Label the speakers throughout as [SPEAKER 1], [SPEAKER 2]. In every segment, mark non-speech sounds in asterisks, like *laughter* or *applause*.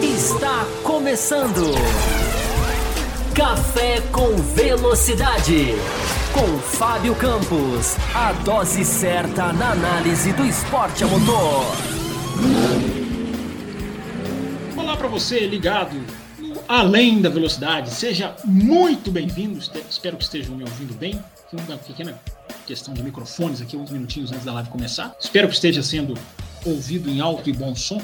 [SPEAKER 1] Está começando. Café com Velocidade. Com Fábio Campos. A dose certa na análise do esporte a motor.
[SPEAKER 2] Olá para você ligado no Além da Velocidade. Seja muito bem-vindo. Espero que estejam me ouvindo bem. Uma pequena questão de microfones aqui, uns minutinhos antes da live começar. Espero que esteja sendo ouvido em alto e bom som.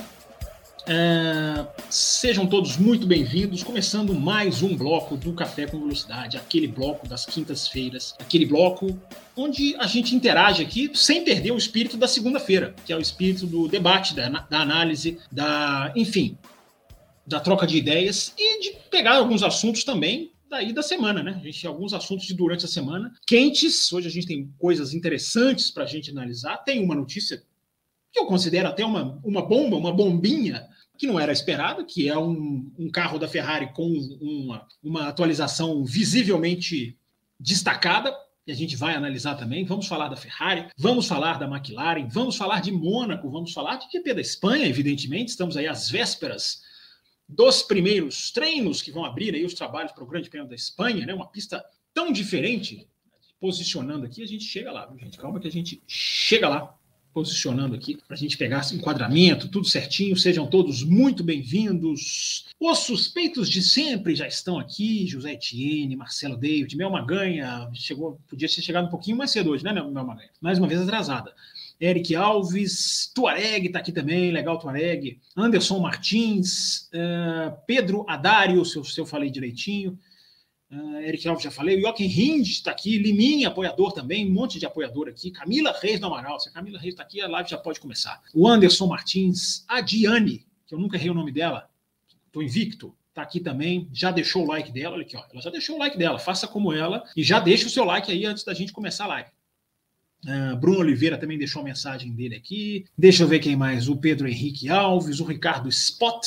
[SPEAKER 2] É, sejam todos muito bem-vindos, começando mais um bloco do Café com Velocidade, aquele bloco das quintas-feiras, aquele bloco onde a gente interage aqui sem perder o espírito da segunda-feira, que é o espírito do debate, da, da análise, da, enfim, da troca de ideias e de pegar alguns assuntos também daí da semana, né? A gente tem alguns assuntos de durante a semana quentes. Hoje a gente tem coisas interessantes para a gente analisar. Tem uma notícia que eu considero até uma, uma bomba, uma bombinha que não era esperado, que é um, um carro da Ferrari com uma, uma atualização visivelmente destacada, e a gente vai analisar também. Vamos falar da Ferrari, vamos falar da McLaren, vamos falar de Mônaco, vamos falar de GP da Espanha, evidentemente. Estamos aí às vésperas dos primeiros treinos que vão abrir aí os trabalhos para o Grande Prêmio da Espanha, né? Uma pista tão diferente. Posicionando aqui, a gente chega lá, viu, gente? Calma que a gente chega lá posicionando aqui para a gente pegar esse enquadramento, tudo certinho. Sejam todos muito bem-vindos. Os suspeitos de sempre já estão aqui: José Etienne, Marcelo David, Mel Maganha. Chegou, podia ter chegado um pouquinho mais cedo hoje, né, Mel Maganha? Mais uma vez atrasada. Eric Alves, Tuareg está aqui também, legal Tuareg. Anderson Martins, uh, Pedro Adário, se eu, se eu falei direitinho. Uh, Eric Alves já falei, Joaquim Rind está aqui, Liminha, apoiador também, um monte de apoiador aqui, Camila Reis do Amaral, se a Camila Reis está aqui, a live já pode começar. O Anderson Martins, a Diane, que eu nunca errei o nome dela, estou invicto, está aqui também, já deixou o like dela, olha aqui, ó, ela já deixou o like dela, faça como ela e já deixa o seu like aí antes da gente começar a live. Uh, Bruno Oliveira também deixou a mensagem dele aqui. Deixa eu ver quem mais. O Pedro Henrique Alves, o Ricardo Spot,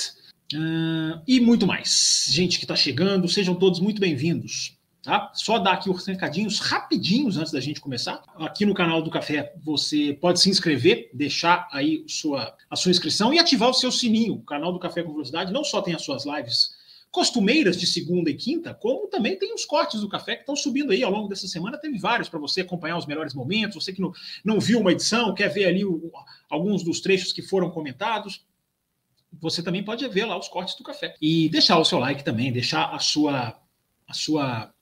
[SPEAKER 2] Uh, e muito mais. Gente que está chegando, sejam todos muito bem-vindos. Tá? Só dar aqui os recadinhos rapidinhos antes da gente começar. Aqui no canal do Café você pode se inscrever, deixar aí sua, a sua inscrição e ativar o seu sininho. O canal do Café com Velocidade não só tem as suas lives costumeiras de segunda e quinta, como também tem os cortes do café que estão subindo aí ao longo dessa semana. Teve vários para você acompanhar os melhores momentos. Você que não, não viu uma edição, quer ver ali o, alguns dos trechos que foram comentados você também pode ver lá os cortes do café. E deixar o seu like também, deixar a sua, a sua,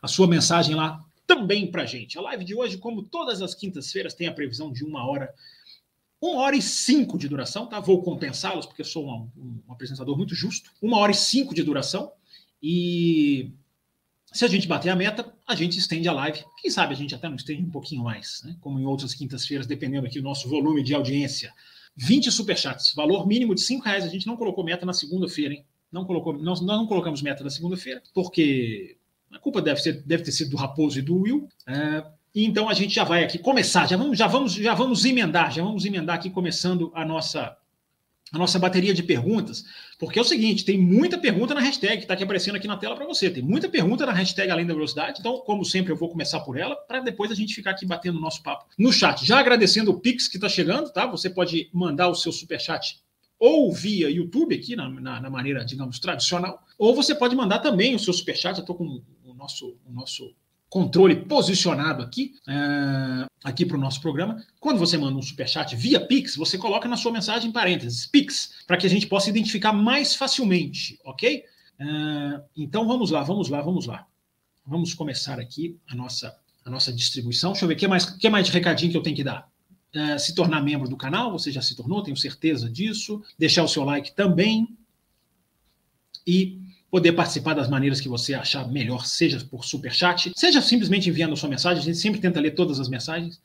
[SPEAKER 2] a sua mensagem lá também para gente. A live de hoje, como todas as quintas-feiras, tem a previsão de uma hora, uma hora e cinco de duração, tá? Vou compensá-los, porque eu sou um, um apresentador muito justo. Uma hora e cinco de duração. E se a gente bater a meta, a gente estende a live. Quem sabe a gente até não estende um pouquinho mais, né? como em outras quintas-feiras, dependendo aqui do nosso volume de audiência. 20 superchats, valor mínimo de 5 reais. A gente não colocou meta na segunda-feira, hein? Não colocou, nós, nós não colocamos meta na segunda-feira, porque a culpa deve, ser, deve ter sido do Raposo e do Will. É, então a gente já vai aqui começar, já vamos, já vamos, já vamos emendar, já vamos emendar aqui começando a nossa a nossa bateria de perguntas, porque é o seguinte, tem muita pergunta na hashtag que está aqui aparecendo aqui na tela para você. Tem muita pergunta na hashtag Além da Velocidade, então, como sempre, eu vou começar por ela, para depois a gente ficar aqui batendo o nosso papo no chat. Já agradecendo o Pix que está chegando, tá? Você pode mandar o seu superchat ou via YouTube, aqui na, na, na, maneira, digamos, tradicional, ou você pode mandar também o seu superchat. Eu estou com o nosso, o nosso controle posicionado aqui, uh, aqui para o nosso programa. Quando você manda um superchat via Pix, você coloca na sua mensagem em parênteses Pix, para que a gente possa identificar mais facilmente, ok? Uh, então vamos lá, vamos lá, vamos lá. Vamos começar aqui a nossa, a nossa distribuição. Deixa eu ver o que mais, que mais de recadinho que eu tenho que dar. Uh, se tornar membro do canal, você já se tornou, tenho certeza disso. Deixar o seu like também. E poder participar das maneiras que você achar melhor, seja por super chat, seja simplesmente enviando a sua mensagem, a gente sempre tenta ler todas as mensagens,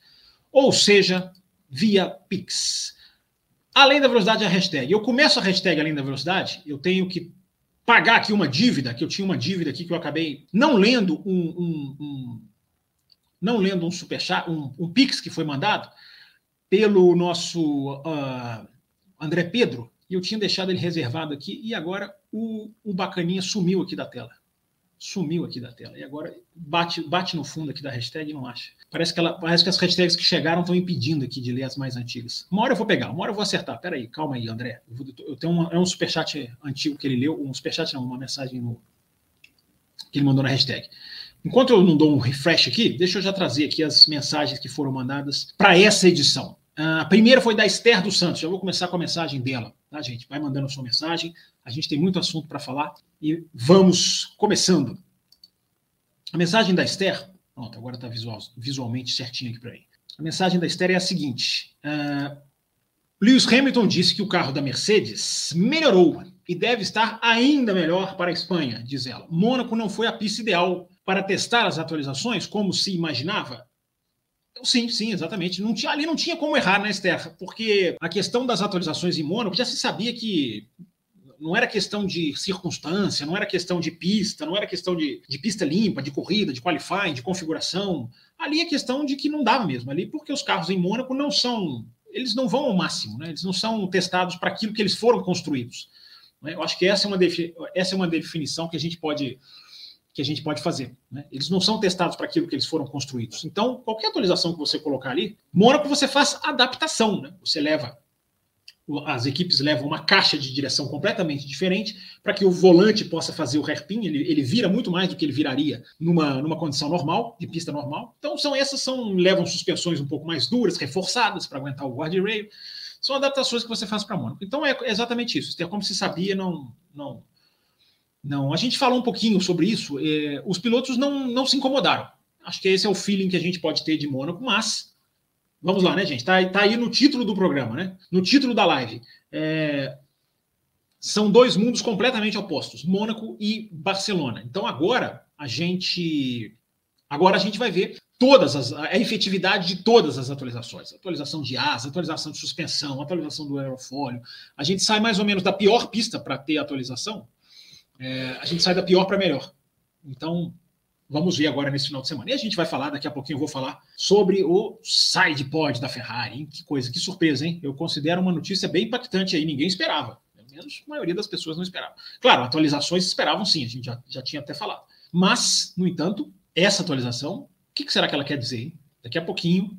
[SPEAKER 2] ou seja, via Pix. Além da velocidade, a hashtag. Eu começo a hashtag além da velocidade, eu tenho que pagar aqui uma dívida, que eu tinha uma dívida aqui que eu acabei não lendo um, um, um não lendo um superchat, um, um Pix que foi mandado pelo nosso uh, André Pedro, e eu tinha deixado ele reservado aqui, e agora o, o bacaninha sumiu aqui da tela. sumiu aqui da tela. E agora bate, bate no fundo aqui da hashtag e não acha. Parece que, ela, parece que as hashtags que chegaram estão impedindo aqui de ler as mais antigas. Uma hora eu vou pegar, uma hora eu vou acertar. Peraí, calma aí, André. Eu, vou, eu tenho uma, é um superchat antigo que ele leu, um superchat não, uma mensagem no, que ele mandou na hashtag. Enquanto eu não dou um refresh aqui, deixa eu já trazer aqui as mensagens que foram mandadas para essa edição. A primeira foi da Esther dos Santos. Já vou começar com a mensagem dela, tá, gente? Vai mandando a sua mensagem. A gente tem muito assunto para falar e vamos começando. A mensagem da Esther, pronto, agora está visual, visualmente certinho aqui para mim. A mensagem da Esther é a seguinte: uh, Lewis Hamilton disse que o carro da Mercedes melhorou e deve estar ainda melhor para a Espanha, diz ela. Mônaco não foi a pista ideal para testar as atualizações, como se imaginava? Sim, sim, exatamente. Não tinha, ali não tinha como errar, né, Esther? Porque a questão das atualizações em Mônaco já se sabia que não era questão de circunstância, não era questão de pista, não era questão de, de pista limpa, de corrida, de qualifying, de configuração. Ali é questão de que não dava mesmo ali, porque os carros em Mônaco não são, eles não vão ao máximo, né? Eles não são testados para aquilo que eles foram construídos. Né? Eu acho que essa é uma, essa é uma definição que a gente pode que a gente pode fazer. Né? Eles não são testados para aquilo que eles foram construídos. Então, qualquer atualização que você colocar ali, Mônaco você faz adaptação. Né? Você leva, as equipes levam uma caixa de direção completamente diferente para que o volante possa fazer o hairpin. Ele, ele vira muito mais do que ele viraria numa, numa condição normal, de pista normal. Então, são essas são levam suspensões um pouco mais duras, reforçadas para aguentar o guardrail. São adaptações que você faz para Mônaco. Então, é exatamente isso. Como se sabia, não, não não, a gente falou um pouquinho sobre isso. É, os pilotos não, não se incomodaram. Acho que esse é o feeling que a gente pode ter de Mônaco, mas vamos lá, né, gente? Tá, tá aí no título do programa, né? No título da live. É, são dois mundos completamente opostos, Mônaco e Barcelona. Então agora a gente agora a gente vai ver todas as a efetividade de todas as atualizações, atualização de asa, atualização de suspensão, atualização do aerofólio. A gente sai mais ou menos da pior pista para ter atualização é, a gente sai da pior para melhor. Então, vamos ver agora nesse final de semana. E a gente vai falar, daqui a pouquinho eu vou falar sobre o side pod da Ferrari. Hein? Que coisa, que surpresa, hein? Eu considero uma notícia bem impactante aí, ninguém esperava. Pelo menos a maioria das pessoas não esperava. Claro, atualizações esperavam sim, a gente já, já tinha até falado. Mas, no entanto, essa atualização, o que, que será que ela quer dizer? Hein? Daqui a pouquinho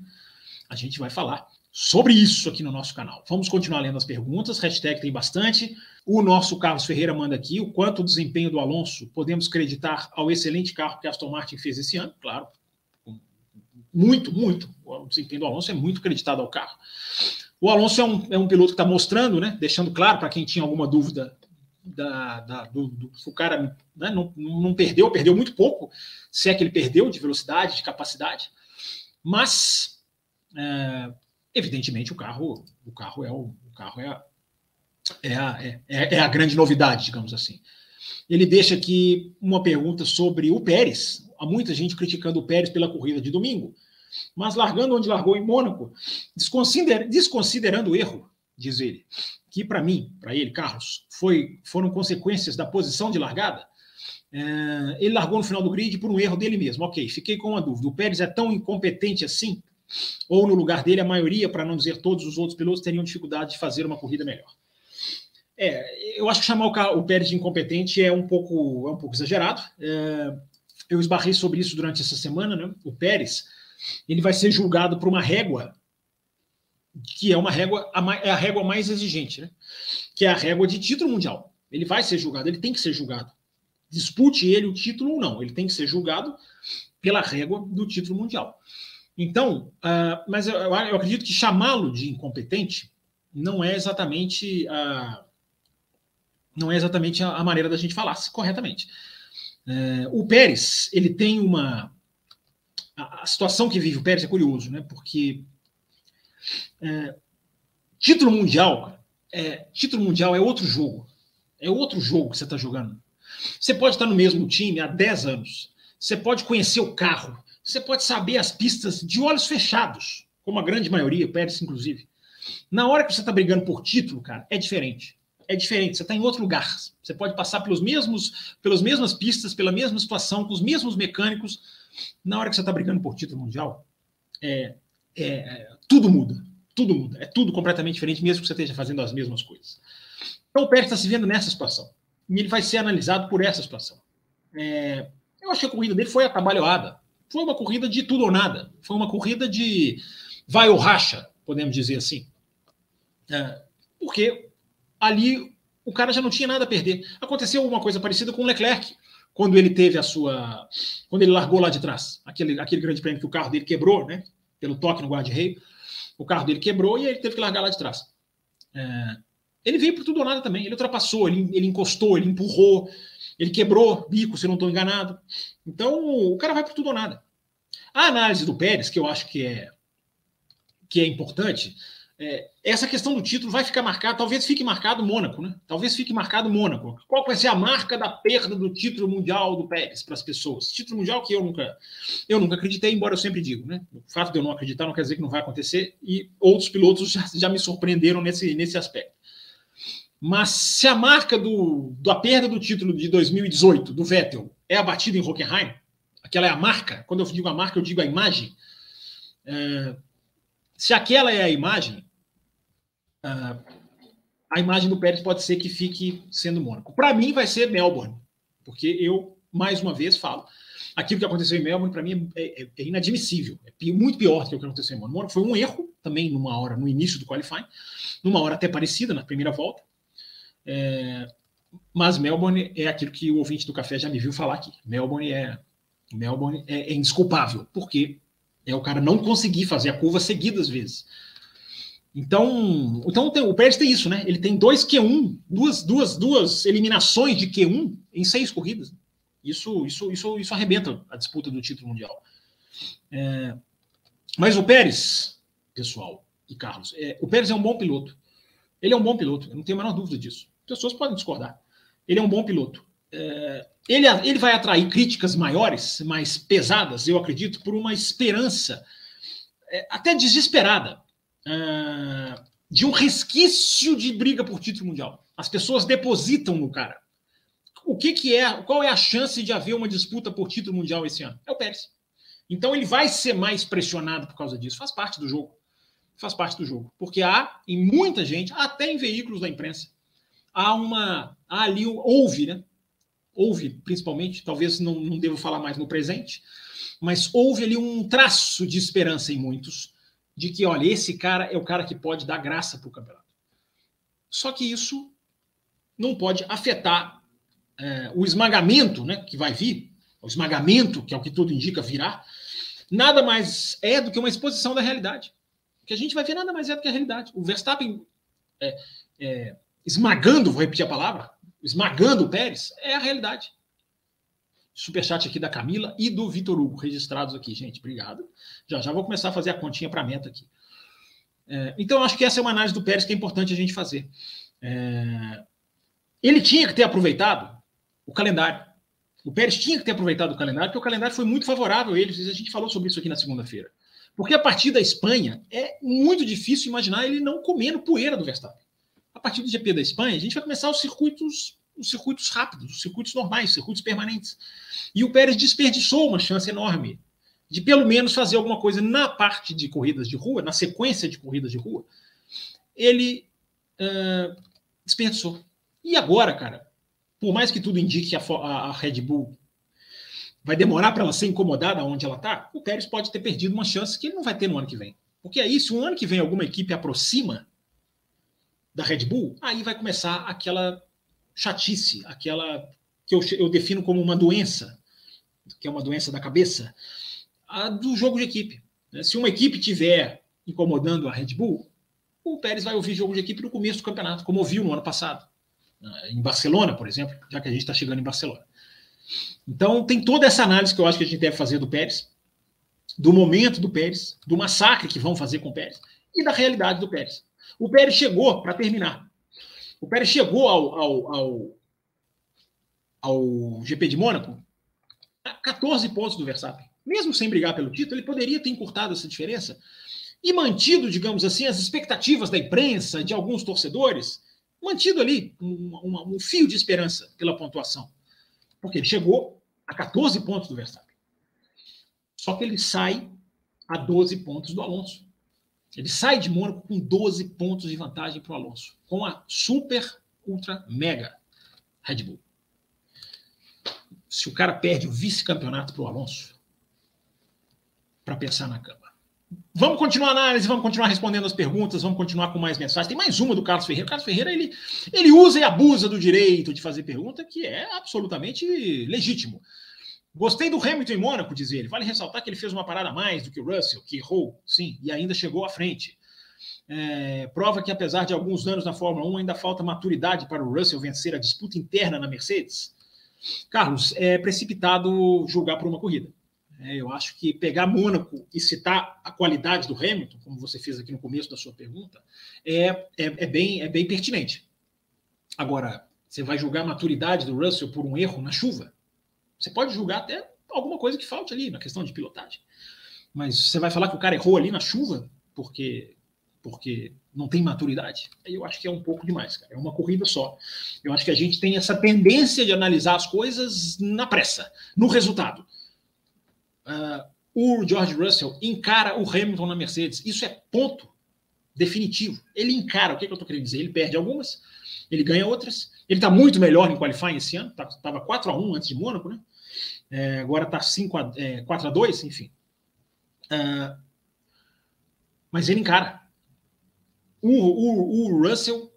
[SPEAKER 2] a gente vai falar sobre isso aqui no nosso canal. Vamos continuar lendo as perguntas, hashtag tem bastante. O nosso Carlos Ferreira manda aqui o quanto o desempenho do Alonso podemos creditar ao excelente carro que a Aston Martin fez esse ano, claro. Muito, muito. O desempenho do Alonso é muito creditado ao carro. O Alonso é um, é um piloto que está mostrando, né, deixando claro para quem tinha alguma dúvida da, da, do, do, o cara né, não, não perdeu, perdeu muito pouco, se é que ele perdeu de velocidade, de capacidade, mas é, Evidentemente, o carro, o carro é o, o carro é a, é, a, é, é a grande novidade, digamos assim. Ele deixa aqui uma pergunta sobre o Pérez. Há muita gente criticando o Pérez pela corrida de domingo, mas largando onde largou em Mônaco, desconsider, desconsiderando o erro, diz ele, que para mim, para ele, Carlos, foi, foram consequências da posição de largada. É, ele largou no final do grid por um erro dele mesmo. Ok, fiquei com uma dúvida. O Pérez é tão incompetente assim ou no lugar dele, a maioria, para não dizer todos os outros pilotos, teriam dificuldade de fazer uma corrida melhor. É, eu acho que chamar o, o Pérez de incompetente é um pouco, é um pouco exagerado. É, eu esbarrei sobre isso durante essa semana. Né? O Pérez ele vai ser julgado por uma régua que é uma régua, a, é a régua mais exigente, né? que é a régua de título mundial. Ele vai ser julgado, ele tem que ser julgado. Dispute ele o título ou não, ele tem que ser julgado pela régua do título mundial. Então, uh, mas eu, eu, acredito que chamá-lo de incompetente não é exatamente a, não é exatamente a, a maneira da gente falar corretamente. Uh, o Pérez, ele tem uma. A, a, situação que vive o Pérez é curioso, né? Porque uh, título mundial, é, título mundial é outro jogo. É outro jogo que você está jogando. Você pode estar no mesmo time há 10 anos. Você pode conhecer o carro você pode saber as pistas de olhos fechados, como a grande maioria, Pérez, inclusive. Na hora que você está brigando por título, cara, é diferente. É diferente, você está em outro lugar. Você pode passar pelos mesmos, pelas mesmas pistas, pela mesma situação, com os mesmos mecânicos. Na hora que você está brigando por título mundial, é, é, tudo muda. Tudo muda. É tudo completamente diferente, mesmo que você esteja fazendo as mesmas coisas. Então o Pérez está se vendo nessa situação. E ele vai ser analisado por essa situação. É, eu acho que a corrida dele foi atabalhoada. Foi uma corrida de tudo ou nada. Foi uma corrida de vai ou racha, podemos dizer assim. É, porque ali o cara já não tinha nada a perder. Aconteceu uma coisa parecida com o Leclerc, quando ele teve a sua. Quando ele largou lá de trás, aquele, aquele grande prêmio que o carro dele quebrou, né? Pelo toque no guarda-reio. O carro dele quebrou e ele teve que largar lá de trás. É, ele veio por tudo ou nada também. Ele ultrapassou, ele, ele encostou, ele empurrou, ele quebrou bico, se não estou enganado. Então, o cara vai por tudo ou nada. A análise do Pérez, que eu acho que é, que é importante, é, essa questão do título vai ficar marcado, talvez fique marcado Mônaco, né? Talvez fique marcado Mônaco. Qual vai ser a marca da perda do título mundial do Pérez para as pessoas? Título mundial que eu nunca, eu nunca acreditei, embora eu sempre digo, né? O fato de eu não acreditar não quer dizer que não vai acontecer, e outros pilotos já, já me surpreenderam nesse, nesse aspecto. Mas se a marca do, da perda do título de 2018 do Vettel é abatida em Hockenheim, aquela é a marca, quando eu digo a marca, eu digo a imagem. É, se aquela é a imagem, uh, a imagem do Pérez pode ser que fique sendo Mônaco. Para mim, vai ser Melbourne, porque eu, mais uma vez, falo. Aquilo que aconteceu em Melbourne, para mim, é, é, é, inadmissível. É muito pior do que o que aconteceu em. Mônaco foi um erro também, numa hora, no início do qualifying, numa hora até parecida, na primeira volta. É, mas Melbourne é aquilo que o ouvinte do café já me viu falar aqui. Melbourne é, Melbourne é, é indesculpável, porque é o cara não conseguir fazer a curva seguidas vezes. Então, então tem, o Pérez tem isso, né? Ele tem dois Q1, duas, duas, duas eliminações de Q1 em seis corridas. Isso, isso, isso, isso arrebenta a disputa do título mundial. É, mas o Pérez, pessoal e Carlos, é, o Pérez é um bom piloto. Ele é um bom piloto, eu não tenho a menor dúvida disso. Pessoas podem discordar. Ele é um bom piloto. É, ele, ele vai atrair críticas maiores, mais pesadas, eu acredito, por uma esperança é, até desesperada uh, de um resquício de briga por título mundial. As pessoas depositam no cara. O que, que é? Qual é a chance de haver uma disputa por título mundial esse ano? É o Pérez. Então ele vai ser mais pressionado por causa disso. Faz parte do jogo. Faz parte do jogo. Porque há, em muita gente, até em veículos da imprensa, há uma. Há ali, houve, né? Houve, principalmente, talvez não, não devo falar mais no presente, mas houve ali um traço de esperança em muitos de que, olha, esse cara é o cara que pode dar graça para o campeonato. Só que isso não pode afetar é, o esmagamento né, que vai vir, o esmagamento, que é o que tudo indica virá, nada mais é do que uma exposição da realidade. O que a gente vai ver nada mais é do que a realidade. O Verstappen é, é, esmagando, vou repetir a palavra, esmagando o Pérez, é a realidade. Superchat aqui da Camila e do Vitor Hugo, registrados aqui, gente. Obrigado. Já já vou começar a fazer a continha para a meta aqui. É, então, acho que essa é uma análise do Pérez que é importante a gente fazer. É, ele tinha que ter aproveitado o calendário. O Pérez tinha que ter aproveitado o calendário, porque o calendário foi muito favorável a ele. A gente falou sobre isso aqui na segunda-feira. Porque a partir da Espanha é muito difícil imaginar ele não comendo poeira do Verstappen. A partir do GP da Espanha, a gente vai começar os circuitos os circuitos rápidos, os circuitos normais, os circuitos permanentes. E o Pérez desperdiçou uma chance enorme de pelo menos fazer alguma coisa na parte de corridas de rua, na sequência de corridas de rua. Ele uh, desperdiçou. E agora, cara, por mais que tudo indique que a, a, a Red Bull vai demorar para ela ser incomodada onde ela está, o Pérez pode ter perdido uma chance que ele não vai ter no ano que vem. Porque aí, se o ano que vem alguma equipe aproxima da Red Bull, aí vai começar aquela chatice, aquela que eu, eu defino como uma doença, que é uma doença da cabeça, do jogo de equipe. Né? Se uma equipe tiver incomodando a Red Bull, o Pérez vai ouvir jogo de equipe no começo do campeonato, como ouviu no ano passado, né? em Barcelona, por exemplo, já que a gente está chegando em Barcelona. Então, tem toda essa análise que eu acho que a gente deve fazer do Pérez, do momento do Pérez, do massacre que vão fazer com o Pérez e da realidade do Pérez. O Pérez chegou, para terminar, o Pérez chegou ao, ao, ao, ao GP de Mônaco a 14 pontos do Verstappen. Mesmo sem brigar pelo título, ele poderia ter encurtado essa diferença e mantido, digamos assim, as expectativas da imprensa, de alguns torcedores, mantido ali um, um, um fio de esperança pela pontuação. Porque ele chegou a 14 pontos do Verstappen. Só que ele sai a 12 pontos do Alonso. Ele sai de Mônaco com 12 pontos de vantagem para o Alonso, com a super, ultra, mega Red Bull. se o cara perde o vice-campeonato para o Alonso, para pensar na cama. Vamos continuar a análise, vamos continuar respondendo as perguntas, vamos continuar com mais mensagens. Tem mais uma do Carlos Ferreira. O Carlos Ferreira ele, ele usa e abusa do direito de fazer pergunta, que é absolutamente legítimo. Gostei do Hamilton em Mônaco, diz ele. Vale ressaltar que ele fez uma parada a mais do que o Russell, que errou, sim, e ainda chegou à frente. É, prova que, apesar de alguns anos na Fórmula 1, ainda falta maturidade para o Russell vencer a disputa interna na Mercedes. Carlos, é precipitado julgar por uma corrida. É, eu acho que pegar Mônaco e citar a qualidade do Hamilton, como você fez aqui no começo da sua pergunta, é, é, é, bem, é bem pertinente. Agora, você vai julgar a maturidade do Russell por um erro na chuva? Você pode julgar até alguma coisa que falte ali na questão de pilotagem. Mas você vai falar que o cara errou ali na chuva porque porque não tem maturidade. Eu acho que é um pouco demais, cara. É uma corrida só. Eu acho que a gente tem essa tendência de analisar as coisas na pressa, no resultado uh, o George Russell encara o Hamilton na Mercedes. Isso é ponto definitivo. Ele encara. O que, é que eu estou querendo dizer? Ele perde algumas, ele ganha outras. Ele está muito melhor em qualifying esse ano. Estava tá, 4 a 1 antes de Mônaco, né? É, agora está 5 a, é, 4 a 2 enfim. Uh, mas ele encara. O, o, o Russell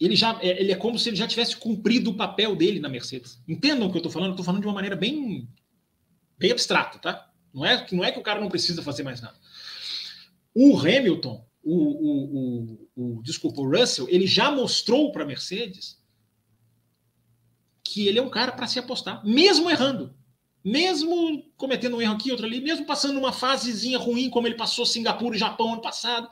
[SPEAKER 2] ele já é, ele é como se ele já tivesse cumprido o papel dele na Mercedes. Entendam o que eu estou falando? Estou falando de uma maneira bem bem abstrato, tá? Não é, não é que o cara não precisa fazer mais nada. O Hamilton, o, o, o, o desculpa, o Russell, ele já mostrou para a Mercedes que ele é um cara para se apostar, mesmo errando, mesmo cometendo um erro aqui, outro ali, mesmo passando uma fasezinha ruim, como ele passou Singapura e Japão ano passado.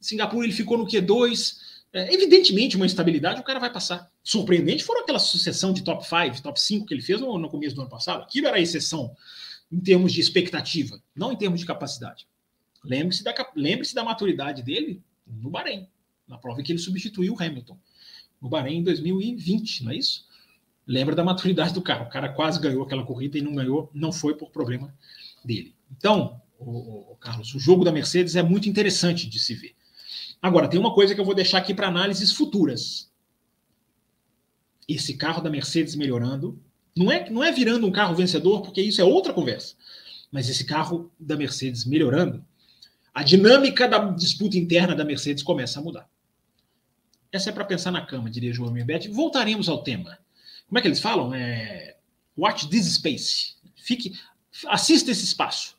[SPEAKER 2] Singapura ele ficou no Q2. É, evidentemente, uma instabilidade o cara vai passar. Surpreendente foram aquela sucessão de top 5, top 5 que ele fez no, no começo do ano passado. Aquilo era a exceção em termos de expectativa, não em termos de capacidade. Lembre-se da, lembre da maturidade dele no Bahrein, na prova em que ele substituiu o Hamilton. No Bahrein em 2020, não é isso? Lembra da maturidade do cara. O cara quase ganhou aquela corrida e não ganhou, não foi por problema dele. Então, o, o Carlos, o jogo da Mercedes é muito interessante de se ver. Agora, tem uma coisa que eu vou deixar aqui para análises futuras. Esse carro da Mercedes melhorando não é, não é virando um carro vencedor, porque isso é outra conversa. Mas esse carro da Mercedes melhorando, a dinâmica da disputa interna da Mercedes começa a mudar. Essa é para pensar na cama, diria João Mirbet. Voltaremos ao tema. Como é que eles falam? É... Watch this space. Fique, assista esse espaço.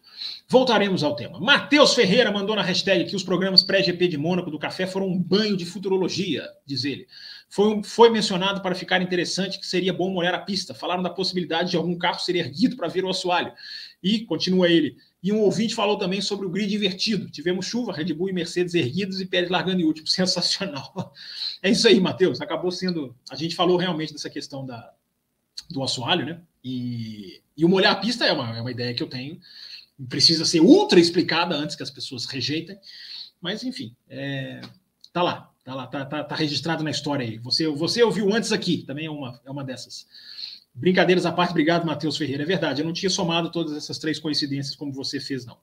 [SPEAKER 2] Voltaremos ao tema. Matheus Ferreira mandou na hashtag que os programas pré-GP de Mônaco do Café foram um banho de futurologia, diz ele. Foi, foi mencionado para ficar interessante que seria bom molhar a pista. Falaram da possibilidade de algum carro ser erguido para ver o assoalho. E, continua ele, e um ouvinte falou também sobre o grid invertido. Tivemos chuva, Red Bull e Mercedes erguidos e Pérez largando em último. *laughs* Sensacional. É isso aí, Matheus. Acabou sendo. A gente falou realmente dessa questão da, do assoalho, né? E, e o molhar a pista é uma, é uma ideia que eu tenho precisa ser ultra explicada antes que as pessoas rejeitem. Mas, enfim, é, tá lá, tá lá, tá, tá, tá, registrado na história aí. Você, você ouviu antes aqui, também é uma, é uma dessas. Brincadeiras à parte, obrigado, Matheus Ferreira. É verdade, eu não tinha somado todas essas três coincidências como você fez, não.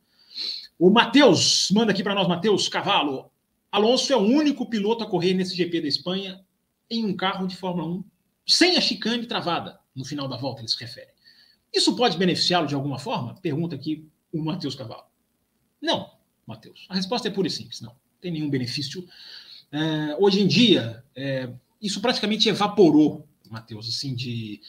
[SPEAKER 2] O Matheus, manda aqui para nós, Matheus Cavalo. Alonso é o único piloto a correr nesse GP da Espanha em um carro de Fórmula 1 sem a chicane travada no final da volta, ele se refere. Isso pode beneficiá-lo de alguma forma? Pergunta aqui o Matheus Cavalo? Não, Matheus. A resposta é pura e simples, não. Não tem nenhum benefício. É, hoje em dia, é, isso praticamente evaporou, Matheus, assim, de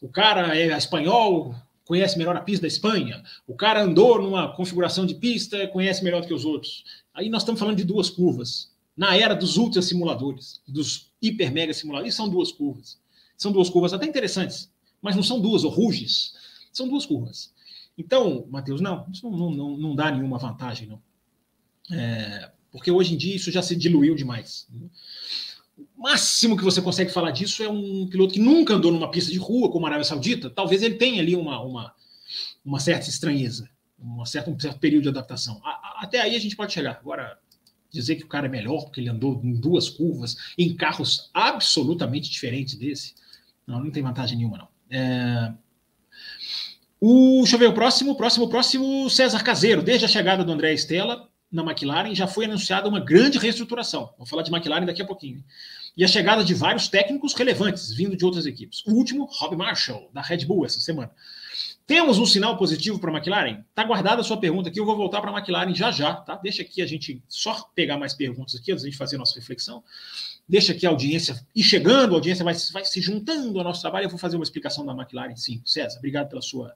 [SPEAKER 2] o cara é espanhol, conhece melhor a pista da Espanha, o cara andou numa configuração de pista, conhece melhor do que os outros. Aí nós estamos falando de duas curvas. Na era dos ultra simuladores, dos hiper mega simuladores, são duas curvas. São duas curvas até interessantes, mas não são duas, ruges. São duas curvas. Então, Matheus, não, isso não, não, não dá nenhuma vantagem, não. É, porque hoje em dia isso já se diluiu demais. O máximo que você consegue falar disso é um piloto que nunca andou numa pista de rua, como a Arábia Saudita. Talvez ele tenha ali uma, uma, uma certa estranheza, uma certa, um certo período de adaptação. A, até aí a gente pode chegar. Agora, dizer que o cara é melhor porque ele andou em duas curvas, em carros absolutamente diferentes desse, não, não tem vantagem nenhuma, não. É, o, deixa eu ver o próximo, próximo, próximo, César Caseiro. Desde a chegada do André Estela, na McLaren já foi anunciada uma grande reestruturação. Vou falar de McLaren daqui a pouquinho. E a chegada de vários técnicos relevantes vindo de outras equipes. O último, Rob Marshall, da Red Bull, essa semana. Temos um sinal positivo para a McLaren? Está guardada a sua pergunta aqui, eu vou voltar para a McLaren já já, tá? Deixa aqui a gente só pegar mais perguntas aqui antes a gente fazer a nossa reflexão. Deixa aqui a audiência ir chegando, a audiência vai, vai se juntando ao nosso trabalho. Eu vou fazer uma explicação da McLaren, sim. César, obrigado pela sua,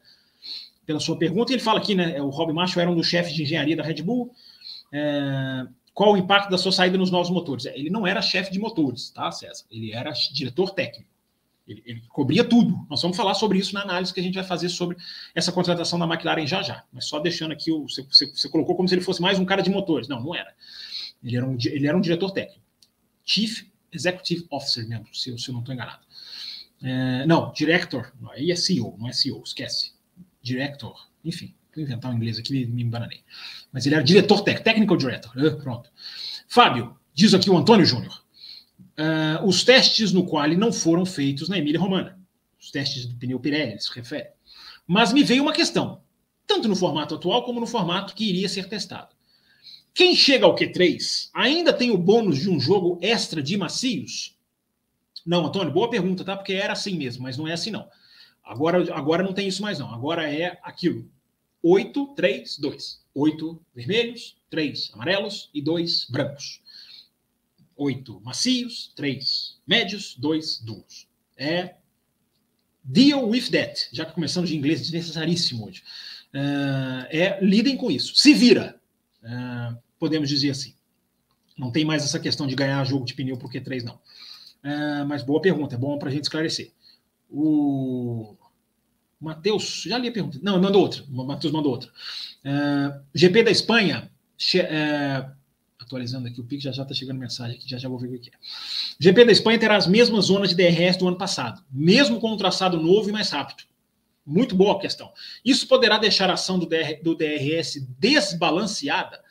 [SPEAKER 2] pela sua pergunta. Ele fala aqui, né? O Rob Marshall era um dos chefes de engenharia da Red Bull. É, qual o impacto da sua saída nos novos motores? É, ele não era chefe de motores, tá, César? Ele era diretor técnico. Ele, ele, cobria tudo. Nós vamos falar sobre isso na análise que a gente vai fazer sobre essa contratação da McLaren já já. Mas só deixando aqui, o, você, você, você colocou como se ele fosse mais um cara de motores. Não, não era. Ele era um, ele era um diretor técnico. Chief Executive Officer mesmo, se, se eu não estou enganado. É, não, Director. Aí é CEO, não é CEO, esquece. Director. Enfim, inventar um inglês aqui, me, embananei. Mas ele era diretor técnico, Technical Director. Uh, pronto. Fábio, diz aqui o Antônio Júnior uh, os testes no quali não foram feitos na Emília Romana. Os testes do pneu Pirelli, se refere. Mas me veio uma questão, tanto no formato atual como no formato que iria ser testado. Quem chega ao Q3 ainda tem o bônus de um jogo extra de macios? Não, Antônio, boa pergunta, tá? Porque era assim mesmo, mas não é assim não. Agora, agora não tem isso mais não. Agora é aquilo. 8, 3, 2. 8 vermelhos, 3 amarelos e 2 brancos oito macios, três médios, dois duros. É deal with that, já que começamos de inglês desnecessaríssimo hoje. Uh, é lidem com isso. Se vira, uh, podemos dizer assim. Não tem mais essa questão de ganhar jogo de pneu por Q3, não. Uh, mas boa pergunta, é bom para a gente esclarecer. O Matheus, já li a pergunta. Não, mandou outra. Matheus mandou outra. GP da Espanha, atualizando aqui o PIC, já já está chegando mensagem aqui, já já vou ver o que é. GP da Espanha terá as mesmas zonas de DRS do ano passado, mesmo com um traçado novo e mais rápido. Muito boa a questão. Isso poderá deixar a ação do, DR, do DRS desbalanceada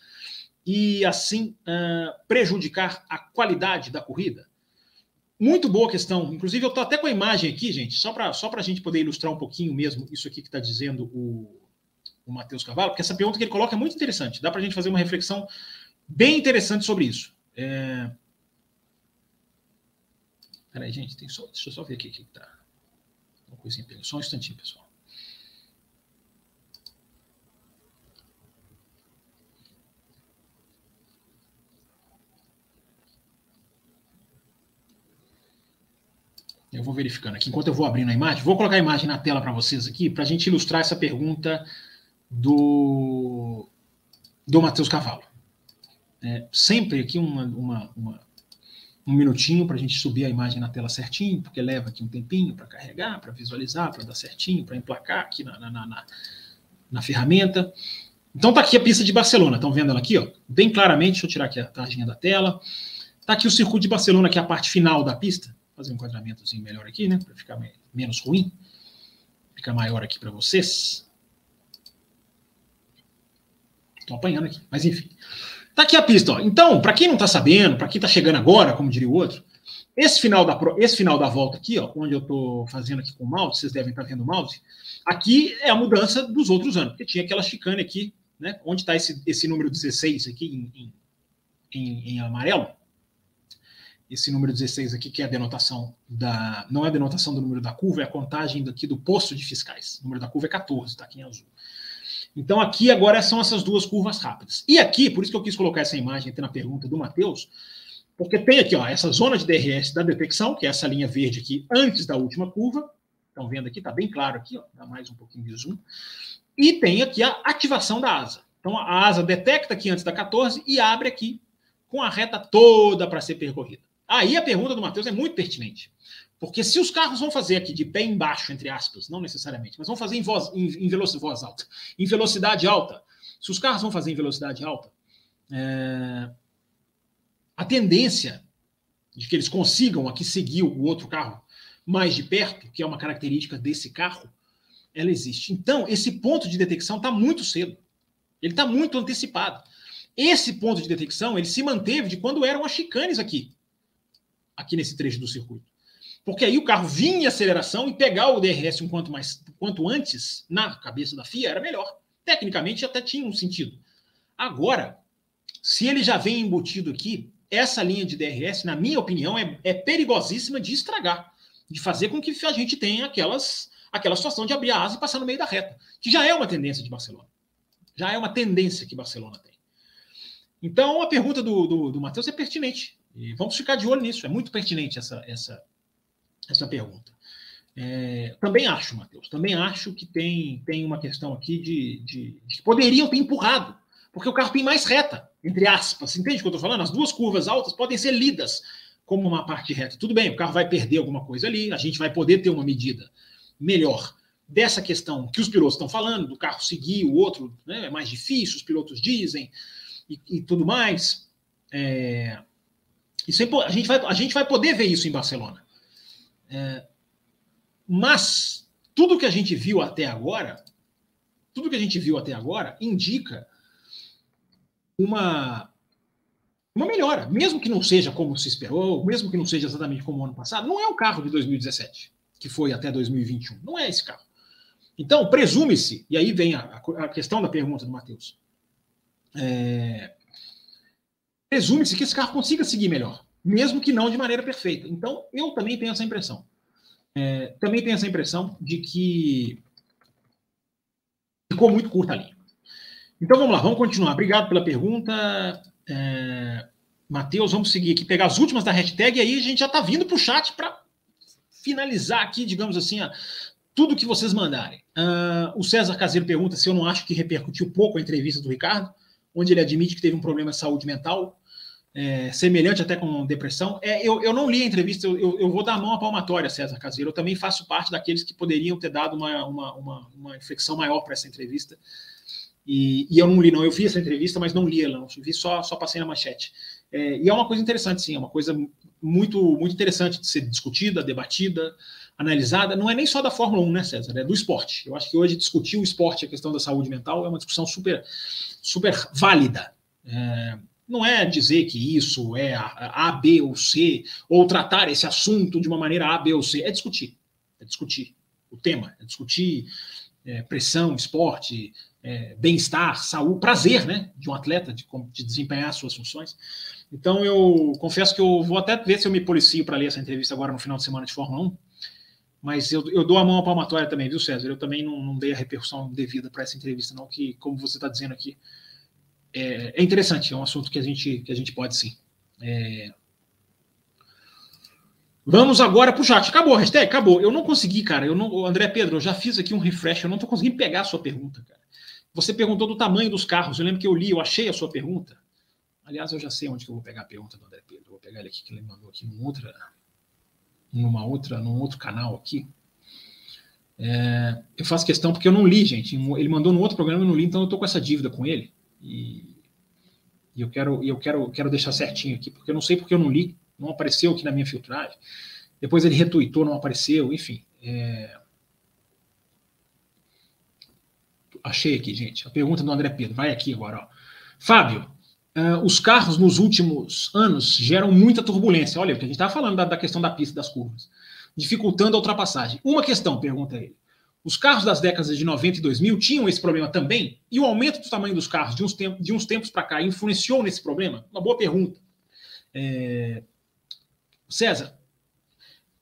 [SPEAKER 2] e, assim, uh, prejudicar a qualidade da corrida? Muito boa questão. Inclusive, eu estou até com a imagem aqui, gente, só para só a gente poder ilustrar um pouquinho mesmo isso aqui que está dizendo o, o Matheus Carvalho, porque essa pergunta que ele coloca é muito interessante. Dá para a gente fazer uma reflexão bem interessante sobre isso. É... Peraí, gente, tem só, deixa eu só ver aqui o que tá. Uma coisinha, só um instantinho, pessoal. Eu vou verificando aqui. Enquanto eu vou abrindo a imagem, vou colocar a imagem na tela para vocês aqui, para a gente ilustrar essa pergunta do, do Matheus Cavalo. É, sempre aqui uma, uma, uma um minutinho para a gente subir a imagem na tela certinho, porque leva aqui um tempinho para carregar, para visualizar, para dar certinho, para emplacar aqui na, na, na, na ferramenta. Então tá aqui a pista de Barcelona, estão vendo ela aqui, ó, bem claramente, deixa eu tirar aqui a tarjinha da tela. Tá aqui o circuito de Barcelona, que é a parte final da pista. Fazer um enquadramentozinho melhor aqui, né, para ficar menos ruim. Ficar maior aqui para vocês. Estou apanhando aqui, mas enfim. Tá aqui a pista. Ó. Então, para quem não está sabendo, para quem está chegando agora, como diria o outro, esse final da, esse final da volta aqui, ó, onde eu estou fazendo aqui com o mouse, vocês devem estar tá vendo o mouse, aqui é a mudança dos outros anos, porque tinha aquela chicane aqui, né, onde está esse, esse número 16 aqui em, em, em, amarelo, esse número 16 aqui, que é a denotação da. Não é a denotação do número da curva, é a contagem daqui do posto de fiscais. O número da curva é 14, está aqui em azul. Então, aqui agora são essas duas curvas rápidas. E aqui, por isso que eu quis colocar essa imagem aqui na pergunta do Matheus, porque tem aqui ó, essa zona de DRS da detecção, que é essa linha verde aqui antes da última curva. Estão vendo aqui, está bem claro aqui, ó, dá mais um pouquinho de zoom. E tem aqui a ativação da asa. Então, a asa detecta aqui antes da 14 e abre aqui com a reta toda para ser percorrida. Aí a pergunta do Matheus é muito pertinente. Porque se os carros vão fazer aqui de pé embaixo, entre aspas, não necessariamente, mas vão fazer em, voz, em, em velocidade, voz alta, em velocidade alta, se os carros vão fazer em velocidade alta, é, a tendência de que eles consigam aqui seguir o outro carro mais de perto, que é uma característica desse carro, ela existe. Então, esse ponto de detecção está muito cedo. Ele está muito antecipado. Esse ponto de detecção ele se manteve de quando eram as chicanes aqui, aqui nesse trecho do circuito. Porque aí o carro vinha em aceleração e pegar o DRS um quanto, mais, quanto antes na cabeça da FIA era melhor. Tecnicamente até tinha um sentido. Agora, se ele já vem embutido aqui, essa linha de DRS, na minha opinião, é, é perigosíssima de estragar, de fazer com que a gente tenha aquelas, aquela situação de abrir a asa e passar no meio da reta, que já é uma tendência de Barcelona. Já é uma tendência que Barcelona tem. Então, a pergunta do, do, do Matheus é pertinente. E vamos ficar de olho nisso. É muito pertinente essa, essa, essa pergunta. É, também acho, Matheus, também acho que tem, tem uma questão aqui de, de, de, que poderiam ter empurrado, porque o carro tem mais reta, entre aspas. Entende o que eu estou falando? As duas curvas altas podem ser lidas como uma parte reta. Tudo bem, o carro vai perder alguma coisa ali, a gente vai poder ter uma medida melhor dessa questão que os pilotos estão falando, do carro seguir o outro, né, é mais difícil, os pilotos dizem, e, e tudo mais. É, isso é, a, gente vai, a gente vai poder ver isso em Barcelona. É, mas tudo que a gente viu até agora, tudo que a gente viu até agora indica uma uma melhora, mesmo que não seja como se esperou, mesmo que não seja exatamente como o ano passado, não é o carro de 2017, que foi até 2021. Não é esse carro. Então, presume-se, e aí vem a, a, questão da pergunta do Matheus. É, presume-se que esse carro consiga seguir melhor, mesmo que não de maneira perfeita. Então, eu também tenho essa impressão. É, também tenho essa impressão de que ficou muito curta a linha. Então vamos lá, vamos continuar. Obrigado pela pergunta. É, Matheus, vamos seguir aqui, pegar as últimas da hashtag e aí a gente já está vindo para o chat para finalizar aqui, digamos assim, ó, tudo que vocês mandarem. Uh, o César Caseiro pergunta se eu não acho que repercutiu pouco a entrevista do Ricardo, onde ele admite que teve um problema de saúde mental é, semelhante até com depressão. É, eu, eu não li a entrevista, eu, eu, vou dar a mão à palmatória, César Caseiro. Eu também faço parte daqueles que poderiam ter dado uma, uma, uma, uma infecção maior para essa entrevista. E, e, eu não li, não. Eu vi essa entrevista, mas não li ela, não. Vi só, só passei na manchete. É, e é uma coisa interessante, sim, é uma coisa muito, muito interessante de ser discutida, debatida, analisada. Não é nem só da Fórmula 1, né, César? É do esporte. Eu acho que hoje discutir o esporte, a questão da saúde mental, é uma discussão super, super válida. É, não é dizer que isso é A, B ou C, ou tratar esse assunto de uma maneira A, B ou C. É discutir. É discutir o tema, é discutir é, pressão, esporte, é, bem-estar, saúde, prazer né, de um atleta de, de, desempenhar suas funções. Então, eu confesso que eu vou até ver se eu me policio para ler essa entrevista agora no final de semana de Fórmula 1. Mas eu, eu dou a mão à palmatória também, viu, César? Eu também não, não dei a repercussão devida para essa entrevista, não, que, como você está dizendo aqui, é, é, interessante, é um assunto que a gente, que a gente pode sim. É... Vamos agora para o chat. Acabou hashtag? Acabou. Eu não consegui, cara. Eu não, André Pedro, eu já fiz aqui um refresh, eu não estou conseguindo pegar a sua pergunta, cara. Você perguntou do tamanho dos carros. Eu lembro que eu li, eu achei a sua pergunta. Aliás, eu já sei onde que eu vou pegar a pergunta do André Pedro. Vou pegar ele aqui, que ele mandou aqui numa outra, numa outra, num outro canal aqui. É, eu faço questão porque eu não li, gente. Ele mandou no outro programa, eu não li, então eu estou com essa dívida com ele. E, e eu quero, eu quero, quero deixar certinho aqui, porque eu não sei porque eu não li, não apareceu aqui na minha filtragem. Depois ele retuitou, não apareceu, enfim. É... Achei aqui, gente. A pergunta do André Pedro. Vai aqui agora. Ó. Fábio, uh, os carros nos últimos anos geram muita turbulência. Olha, o que a gente estava falando da, da, questão da pista das curvas, dificultando a ultrapassagem. Uma questão, pergunta ele. Os carros das décadas de 90 e 2000 tinham esse problema também? E o aumento do tamanho dos carros de uns, tempos, tempos para cá influenciou nesse problema? Uma boa pergunta. É... César,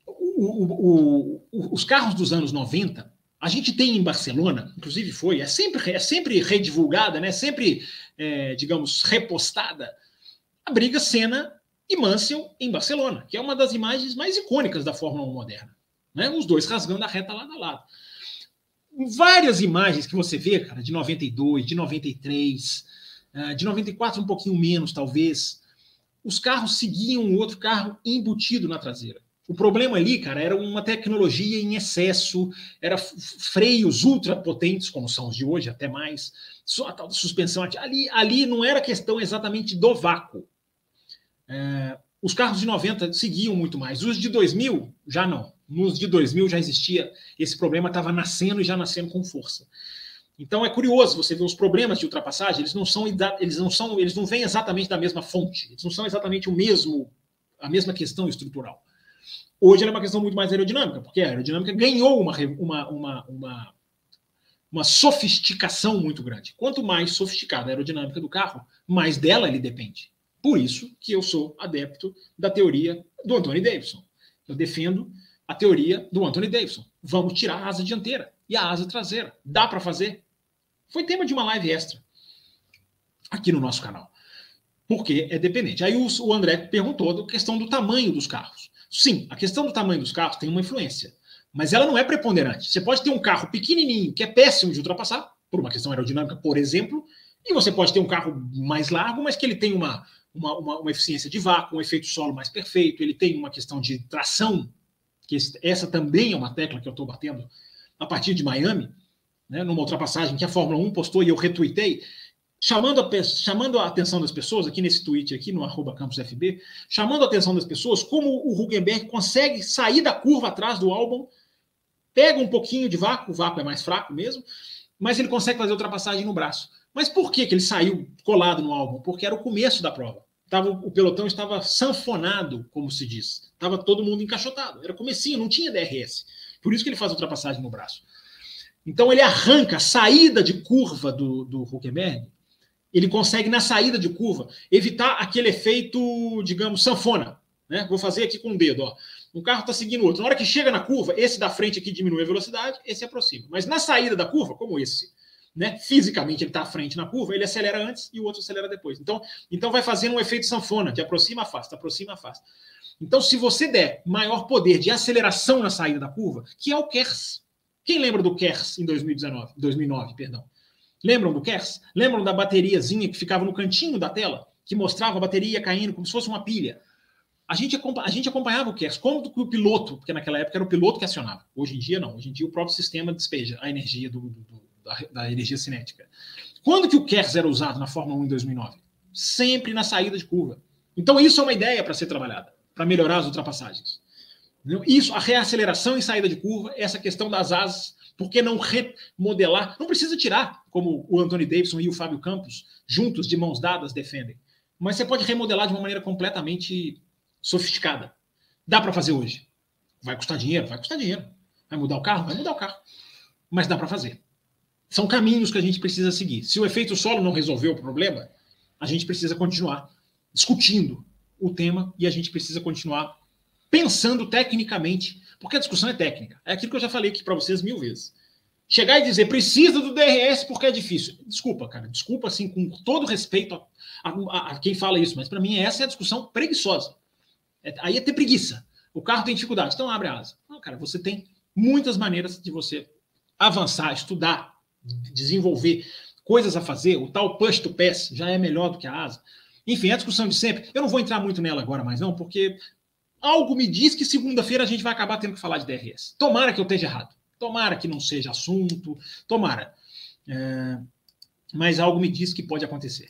[SPEAKER 2] o, o, o, os carros dos anos 90, a gente tem em Barcelona, inclusive foi, é sempre, é sempre redivulgada, né? sempre, é, digamos, repostada, a briga Senna e Mansell em Barcelona, que é uma das imagens mais icônicas da Fórmula 1 moderna. Né? Os dois rasgando a reta lado a lado várias imagens que você vê, cara, de 92, de 93, eh, de 94 um pouquinho menos, talvez, os carros seguiam o outro carro embutido na traseira. O problema ali, cara, era uma tecnologia em excesso, era freios ultra potentes, como são os de hoje, até mais, só a tal de suspensão. Ali, ali não era questão exatamente do vácuo. É, os carros de 90 seguiam muito mais. Os de 2000 já não nos de 2000 já existia, esse problema estava nascendo e já nascendo com força. Então é curioso você ver os problemas de ultrapassagem, eles não são eles não são, eles não vêm exatamente da mesma fonte, eles não são exatamente o mesmo a mesma questão estrutural. Hoje é uma questão muito mais aerodinâmica, porque a aerodinâmica ganhou uma, uma, uma, uma uma sofisticação muito grande. Quanto mais sofisticada a aerodinâmica do carro, mais dela ele depende. Por isso que eu sou adepto da teoria do Anthony Davidson. Eu defendo a teoria do Anthony Davidson. Vamos tirar a asa dianteira e a asa traseira. Dá para fazer? Foi tema de uma live extra aqui no nosso canal. Porque é dependente. Aí o André perguntou da questão do tamanho dos carros. Sim, a questão do tamanho dos carros tem uma influência mas ela não é preponderante. Você pode ter um carro pequenininho, que é péssimo de ultrapassar, por uma questão aerodinâmica, por exemplo, e você pode ter um carro mais largo, mas que ele tem uma, uma, uma, uma eficiência de vácuo, um efeito solo mais perfeito, ele tem uma questão de tração, que essa também é uma tecla que eu estou batendo a partir de Miami, né, numa ultrapassagem que a Fórmula 1 postou e eu retuitei, chamando a, chamando a atenção das pessoas, aqui nesse tweet, aqui no arroba campusfb, chamando a atenção das pessoas como o Huckenberg consegue sair da curva atrás do álbum pega um pouquinho de vácuo, o vácuo é mais fraco mesmo, mas ele consegue fazer ultrapassagem no braço. Mas por que, que ele saiu colado no álbum? Porque era o começo da prova. Tava, o pelotão estava sanfonado, como se diz. Estava todo mundo encaixotado. Era comecinho, não tinha DRS. Por isso que ele faz ultrapassagem no braço. Então ele arranca a saída de curva do, do Huckenberg. Ele consegue, na saída de curva, evitar aquele efeito, digamos, sanfona. Né? Vou fazer aqui com o dedo. Ó. Um carro está seguindo o outro. Na hora que chega na curva, esse da frente aqui diminui a velocidade, esse aproxima. Mas na saída da curva, como esse, né? Fisicamente ele está à frente na curva, ele acelera antes e o outro acelera depois. Então, então vai fazendo um efeito sanfona, que aproxima, afasta, aproxima, afasta. Então, se você der maior poder de aceleração na saída da curva, que é o KERS. Quem lembra do KERS em 2019, 2009, perdão? Lembram do KERS? Lembram da bateriazinha que ficava no cantinho da tela, que mostrava a bateria caindo como se fosse uma pilha? a gente, a gente acompanhava o KERS, como o piloto, porque naquela época era o piloto que acionava. Hoje em dia, não. Hoje em dia, o próprio sistema despeja a energia do, do, da, da, energia cinética. Quando que o KERS era usado na Fórmula 1 em 2009? Sempre na saída de curva. Então, isso é uma ideia para ser trabalhada, para melhorar as ultrapassagens. Isso, a reaceleração em saída de curva, essa questão das asas, por que não remodelar? Não precisa tirar, como o Anthony Davidson e o Fábio Campos, juntos, de mãos dadas, defendem. Mas você pode remodelar de uma maneira completamente sofisticada. Dá para fazer hoje. Vai custar dinheiro? Vai custar dinheiro. Vai mudar o carro? Vai mudar o carro. Mas dá para fazer. São caminhos que a gente precisa seguir. Se o efeito solo não resolveu o problema, a gente precisa continuar discutindo o tema e a gente precisa continuar pensando tecnicamente, porque a discussão é técnica. É aquilo que eu já falei aqui para vocês mil vezes. Chegar e dizer precisa do DRS porque é difícil. Desculpa, cara. Desculpa, assim, com todo respeito a, a, a quem fala isso, mas para mim essa é a discussão preguiçosa. É, aí é ter preguiça. O carro tem dificuldade, então abre asa. Não, cara, você tem muitas maneiras de você avançar, estudar, desenvolver coisas a fazer. O tal push to pass já é melhor do que a asa. Enfim, é a discussão de sempre. Eu não vou entrar muito nela agora mais não, porque algo me diz que segunda-feira a gente vai acabar tendo que falar de DRS. Tomara que eu esteja errado. Tomara que não seja assunto. Tomara. É... Mas algo me diz que pode acontecer.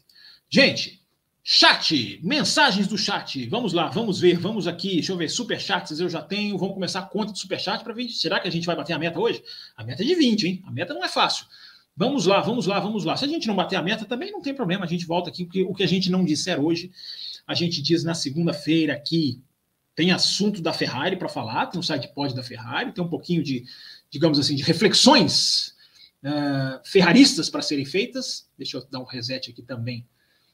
[SPEAKER 2] Gente, Chat, mensagens do chat. Vamos lá, vamos ver, vamos aqui. Deixa eu ver, superchats eu já tenho. Vamos começar a conta de superchat para ver. Será que a gente vai bater a meta hoje? A meta é de 20, hein? A meta não é fácil. Vamos lá, vamos lá, vamos lá. Se a gente não bater a meta, também não tem problema. A gente volta aqui. Porque o que a gente não disser hoje, a gente diz na segunda-feira aqui. Tem assunto da Ferrari para falar, tem um site pod da Ferrari, tem um pouquinho de, digamos assim, de reflexões uh, ferraristas para serem feitas. Deixa eu dar um reset aqui também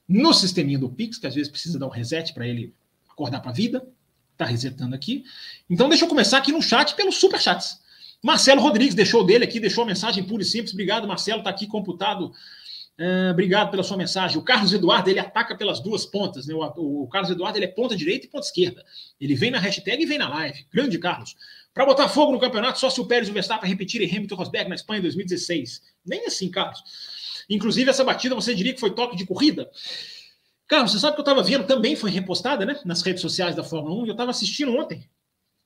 [SPEAKER 2] no sisteminha do Pix, que às vezes precisa dar um reset para ele acordar para a vida. Está resetando aqui. Então, deixa eu começar aqui no chat pelos superchats. Marcelo Rodrigues deixou dele aqui, deixou a mensagem pura e simples. Obrigado, Marcelo, está aqui computado. Uh, obrigado pela sua mensagem. O Carlos Eduardo, ele ataca pelas duas pontas. Né? O, o, Carlos Eduardo, ele é ponta direita e ponta esquerda. Ele vem na hashtag e vem na live. Grande Carlos. Para botar fogo no campeonato, só se o Pérez e o Verstappen repetirem Hamilton Rosberg na Espanha em 2016. Nem assim, Carlos. Inclusive, essa batida você diria que foi toque de corrida? Carlos, você sabe que eu estava vendo, também foi repostada né, nas redes sociais da Fórmula 1, e eu estava assistindo ontem.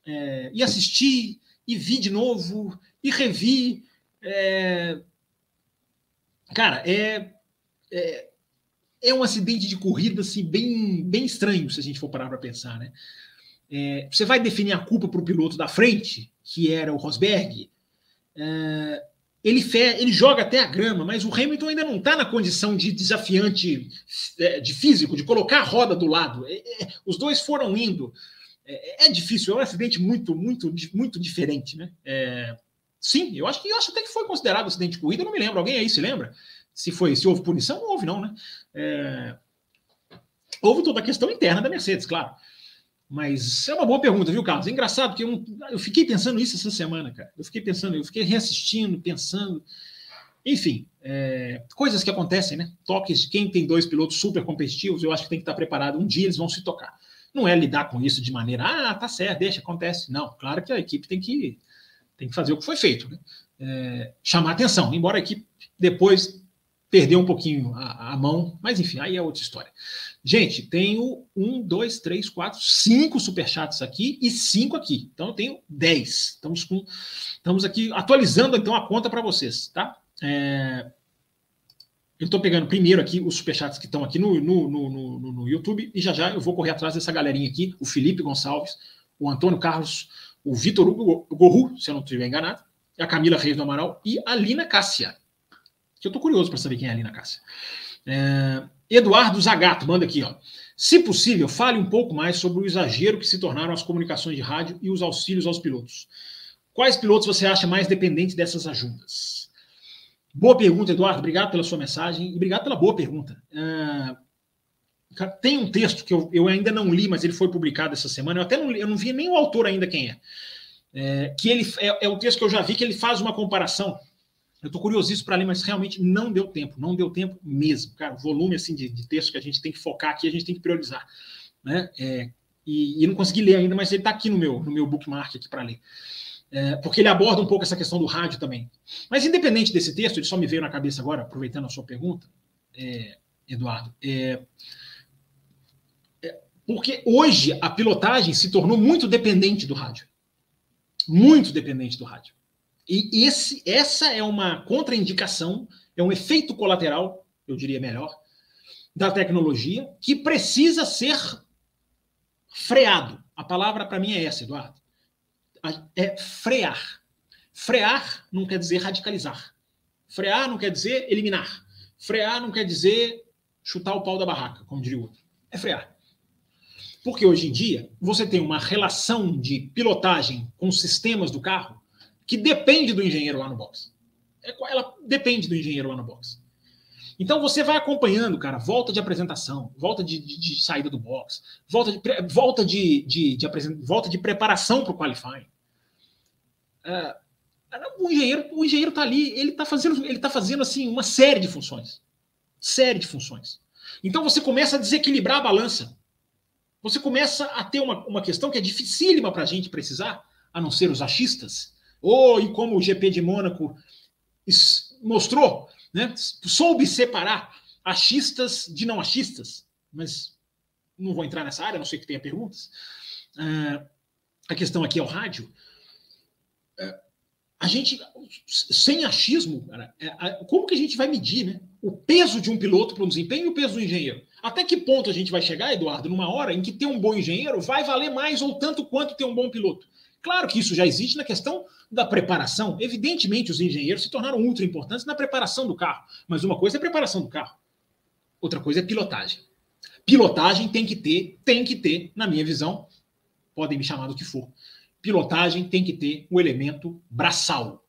[SPEAKER 2] É, e assisti, e vi de novo, e revi. É... Cara, é, é, é, um acidente de corrida assim, bem, bem estranho, se a gente for parar para pensar. Né? É, você vai definir a culpa para o piloto da frente, que era o Rosberg. É, ele, fe, ele joga até a grama, mas o Hamilton ainda não está na condição de desafiante é, de físico, de colocar a roda do lado. É, é, os dois foram indo. É, é, difícil, é um acidente muito, muito, muito diferente, né? Sim, eu acho que eu acho até que foi considerado acidente de corrida, não me lembro. Alguém aí se lembra? Se foi, se houve punição, não houve, não, né? Houve toda a questão interna da Mercedes, claro. Mas é uma boa pergunta, viu, Carlos? É engraçado que eu, eu fiquei pensando isso essa semana, cara. Eu fiquei pensando, eu fiquei reassistindo, pensando. Enfim, é... coisas que acontecem, né? Toques quem tem dois pilotos super competitivos, eu acho que tem que estar preparado. Um dia eles vão se tocar. Não é lidar com isso de maneira, ah, tá certo, deixa, acontece. Não, claro que a equipe tem que tem que fazer o que foi feito, né? é, chamar atenção, embora a equipe depois perdeu um pouquinho a, a, mão, mas enfim, aí é outra história. Gente, tenho um, dois, três, quatro, cinco superchats aqui e cinco aqui. Então eu tenho dez. Estamos com, estamos aqui atualizando então a conta para vocês, tá? É, eu estou pegando primeiro aqui os superchats que estão aqui no, no, no, no, no YouTube e já já eu vou correr atrás dessa galerinha aqui, o Felipe Gonçalves, o Antônio Carlos o Vitor Hugo Gorru, se eu não estiver enganado, a Camila Reis do Amaral e a Lina Cássia. Que eu estou curioso para saber quem é a Lina Cássia. É, Eduardo Zagato manda aqui, ó. Se possível, fale um pouco mais sobre o exagero que se tornaram as comunicações de rádio e os auxílios aos pilotos. Quais pilotos você acha mais dependentes dessas ajudas? Boa pergunta, Eduardo. Obrigado pela sua mensagem e obrigado pela boa pergunta. É, tem um texto que eu, eu ainda não li, mas ele foi publicado essa semana. Eu até não, eu não vi nem o autor ainda quem é. é que ele é, é o texto que eu já vi que ele faz uma comparação. Eu estou curiosíssimo para ler, mas realmente não deu tempo, não deu tempo mesmo. Cara, o volume assim, de, de texto que a gente tem que focar aqui, a gente tem que priorizar. Né? É, e, e, não consegui ler ainda, mas ele está aqui no meu, no meu bookmark aqui para ler. É, porque ele aborda um pouco essa questão do rádio também. Mas independente desse texto, ele só me veio na cabeça agora, aproveitando a sua pergunta, é, Eduardo. É, porque hoje a pilotagem se tornou muito dependente do rádio. Muito dependente do rádio. E esse, essa é uma contraindicação, é um efeito colateral, eu diria melhor, da tecnologia, que precisa ser freado. A palavra para mim é essa, Eduardo. É frear. Frear não quer dizer radicalizar. Frear não quer dizer eliminar. Frear não quer dizer chutar o pau da barraca, como diria o outro. É frear. Porque hoje em dia você tem uma relação de pilotagem com sistemas do carro que depende do engenheiro lá no box. É ela depende do engenheiro lá no box. Então você vai acompanhando, cara, volta de apresentação, volta de, de, de saída do box, volta de, volta de, de, de volta de preparação para o qualifying. Uh, o engenheiro, o engenheiro está ali, ele está fazendo, ele tá fazendo assim uma série de funções, série de funções. Então você começa a desequilibrar a balança você começa a ter uma, uma questão que é dificílima para a gente precisar, a não ser os achistas, ou e como o GP de Mônaco mostrou, né, soube separar achistas de não achistas, mas não vou entrar nessa área, não sei que tenha perguntas. Uh, a questão aqui é o rádio. Uh, a gente, sem achismo, cara, é, como que a gente vai medir né, o peso de um piloto para um desempenho e o peso do engenheiro? Até que ponto a gente vai chegar, Eduardo, numa hora em que ter um bom engenheiro vai valer mais ou tanto quanto ter um bom piloto? Claro que isso já existe na questão da preparação. Evidentemente, os engenheiros se tornaram ultra importantes na preparação do carro. Mas uma coisa é preparação do carro, outra coisa é pilotagem. Pilotagem tem que ter, tem que ter, na minha visão, podem me chamar do que for. Pilotagem tem que ter o elemento braçal.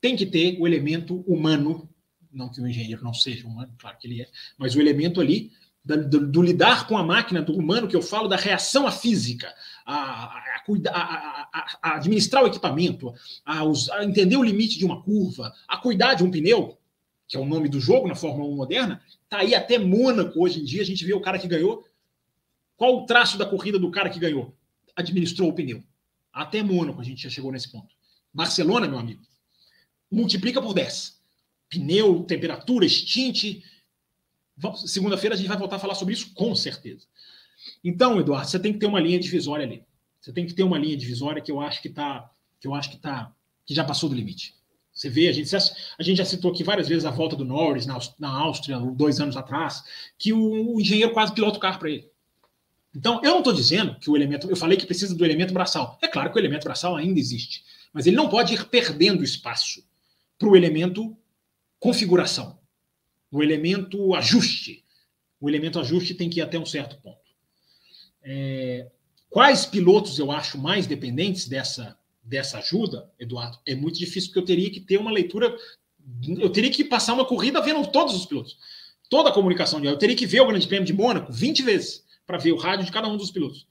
[SPEAKER 2] Tem que ter o elemento humano. Não que o engenheiro não seja humano, claro que ele é, mas o elemento ali do, do, lidar com a máquina, do humano, que eu falo da reação à física, a, a, a, a administrar o equipamento, a, entender o limite de uma curva, a cuidar de um pneu, que é o nome do jogo na Fórmula 1 moderna, tá aí até Mônaco hoje em dia, a gente vê o cara que ganhou. Qual o traço da corrida do cara que ganhou? Administrou o pneu. Até Mônaco a gente já chegou nesse ponto. Barcelona, meu amigo, multiplica por 10. Pneu, temperatura, extinte, Segunda-feira a gente vai voltar a falar sobre isso, com certeza. Então, Eduardo, você tem que ter uma linha divisória ali. Você tem que ter uma linha divisória que eu acho que tá, que eu acho que tá, que já passou do limite. Você vê, a gente, a gente já citou aqui várias vezes a volta do Norris na, na Áustria, dois anos atrás, que o, o engenheiro quase pilota o carro para ele. Então, eu não estou dizendo que o elemento. Eu falei que precisa do elemento braçal. É claro que o elemento braçal ainda existe, mas ele não pode ir perdendo espaço para o elemento configuração o elemento ajuste. O elemento ajuste tem que ir até um certo ponto. É, quais pilotos eu acho mais dependentes dessa, dessa ajuda, Eduardo, é muito difícil, porque eu teria que ter uma leitura. Eu teria que passar uma corrida vendo todos os pilotos. Toda a comunicação de Eu teria que ver o Grande Prêmio de Mônaco 20 vezes para ver o rádio de cada um dos pilotos.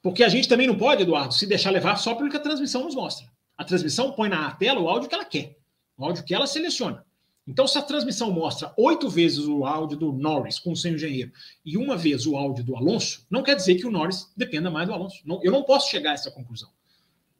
[SPEAKER 2] Porque a gente também não pode, Eduardo, se deixar levar só pelo que a transmissão nos mostra. A transmissão põe na tela o áudio que ela quer, o áudio que ela seleciona. Então, se a transmissão mostra oito vezes o áudio do Norris com o seu engenheiro e uma vez o áudio do Alonso, não quer dizer que o Norris dependa mais do Alonso. Não, eu não posso chegar a essa conclusão.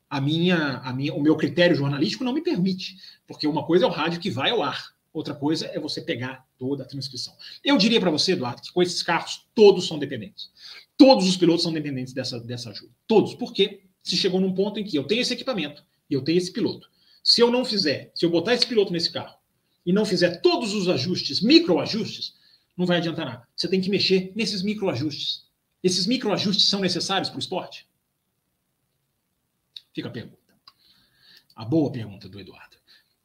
[SPEAKER 2] A minha, a minha, o meu critério jornalístico não me permite, porque uma coisa é o rádio que vai ao ar, outra coisa é você pegar toda a transcrição. Eu diria para você, Eduardo, que com esses carros todos são dependentes. Todos os pilotos são dependentes dessa, dessa ajuda. Todos. Porque se chegou num ponto em que eu tenho esse equipamento e eu tenho esse piloto. Se eu não fizer, se eu botar esse piloto nesse carro e não fizer todos os ajustes, microajustes, não vai adiantar nada. Você tem que mexer nesses microajustes. Esses microajustes são necessários para o esporte? Fica a pergunta. A boa pergunta do Eduardo.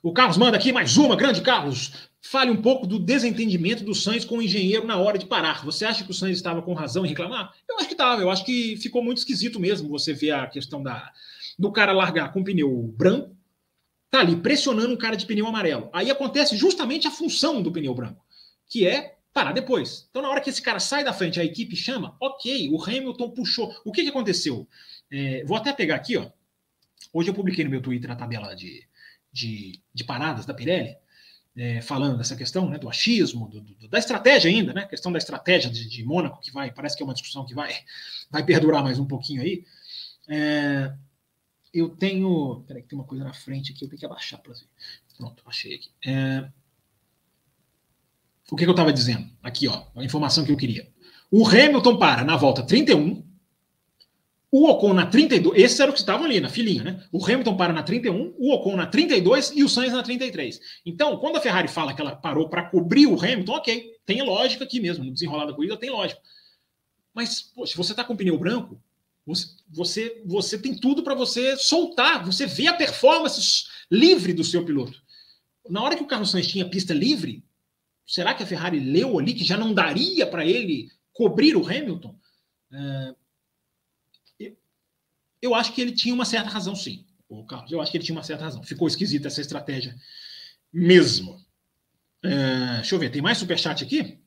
[SPEAKER 2] O Carlos manda aqui mais uma, grande Carlos. Fale um pouco do desentendimento do Sainz com o engenheiro na hora de parar. Você acha que o Sainz estava com razão em reclamar? Eu acho que estava. Eu acho que ficou muito esquisito mesmo você ver a questão da, do cara largar com pneu branco tá ali pressionando um cara de pneu amarelo. Aí acontece justamente a função do pneu branco, que é parar depois. Então, na hora que esse cara sai da frente, a equipe chama, ok, o Hamilton puxou. O que, que aconteceu? É, vou até pegar aqui, ó. Hoje eu publiquei no meu Twitter a tabela de, de, de paradas da Pirelli, é, falando dessa questão né, do achismo, do, do, da estratégia ainda, né? Questão da estratégia de, de Mônaco, que vai, parece que é uma discussão que vai, vai perdurar mais um pouquinho aí. É, eu tenho. Peraí, tem uma coisa na frente aqui, eu tenho que abaixar para ver. Pronto, achei aqui. É, o que, que eu estava dizendo? Aqui, ó, a informação que eu queria. O Hamilton para na volta 31, o Ocon na 32, esses eram que estavam ali na filinha, né? O Hamilton para na 31, o Ocon na 32 e o Sainz na 33. Então, quando a Ferrari fala que ela parou para cobrir o Hamilton, ok, tem lógica aqui mesmo, no desenrolar da corrida tem lógica. Mas, pô, se você está com pneu branco, você, você tem tudo para você soltar, você vê a performance livre do seu piloto. Na hora que o Carlos Sainz tinha pista livre, será que a Ferrari leu ali que já não daria para ele cobrir o Hamilton? É, eu acho que ele tinha uma certa razão, sim, o Carlos. Eu acho que ele tinha uma certa razão. Ficou esquisita essa estratégia mesmo. É, deixa eu ver, tem mais superchat aqui?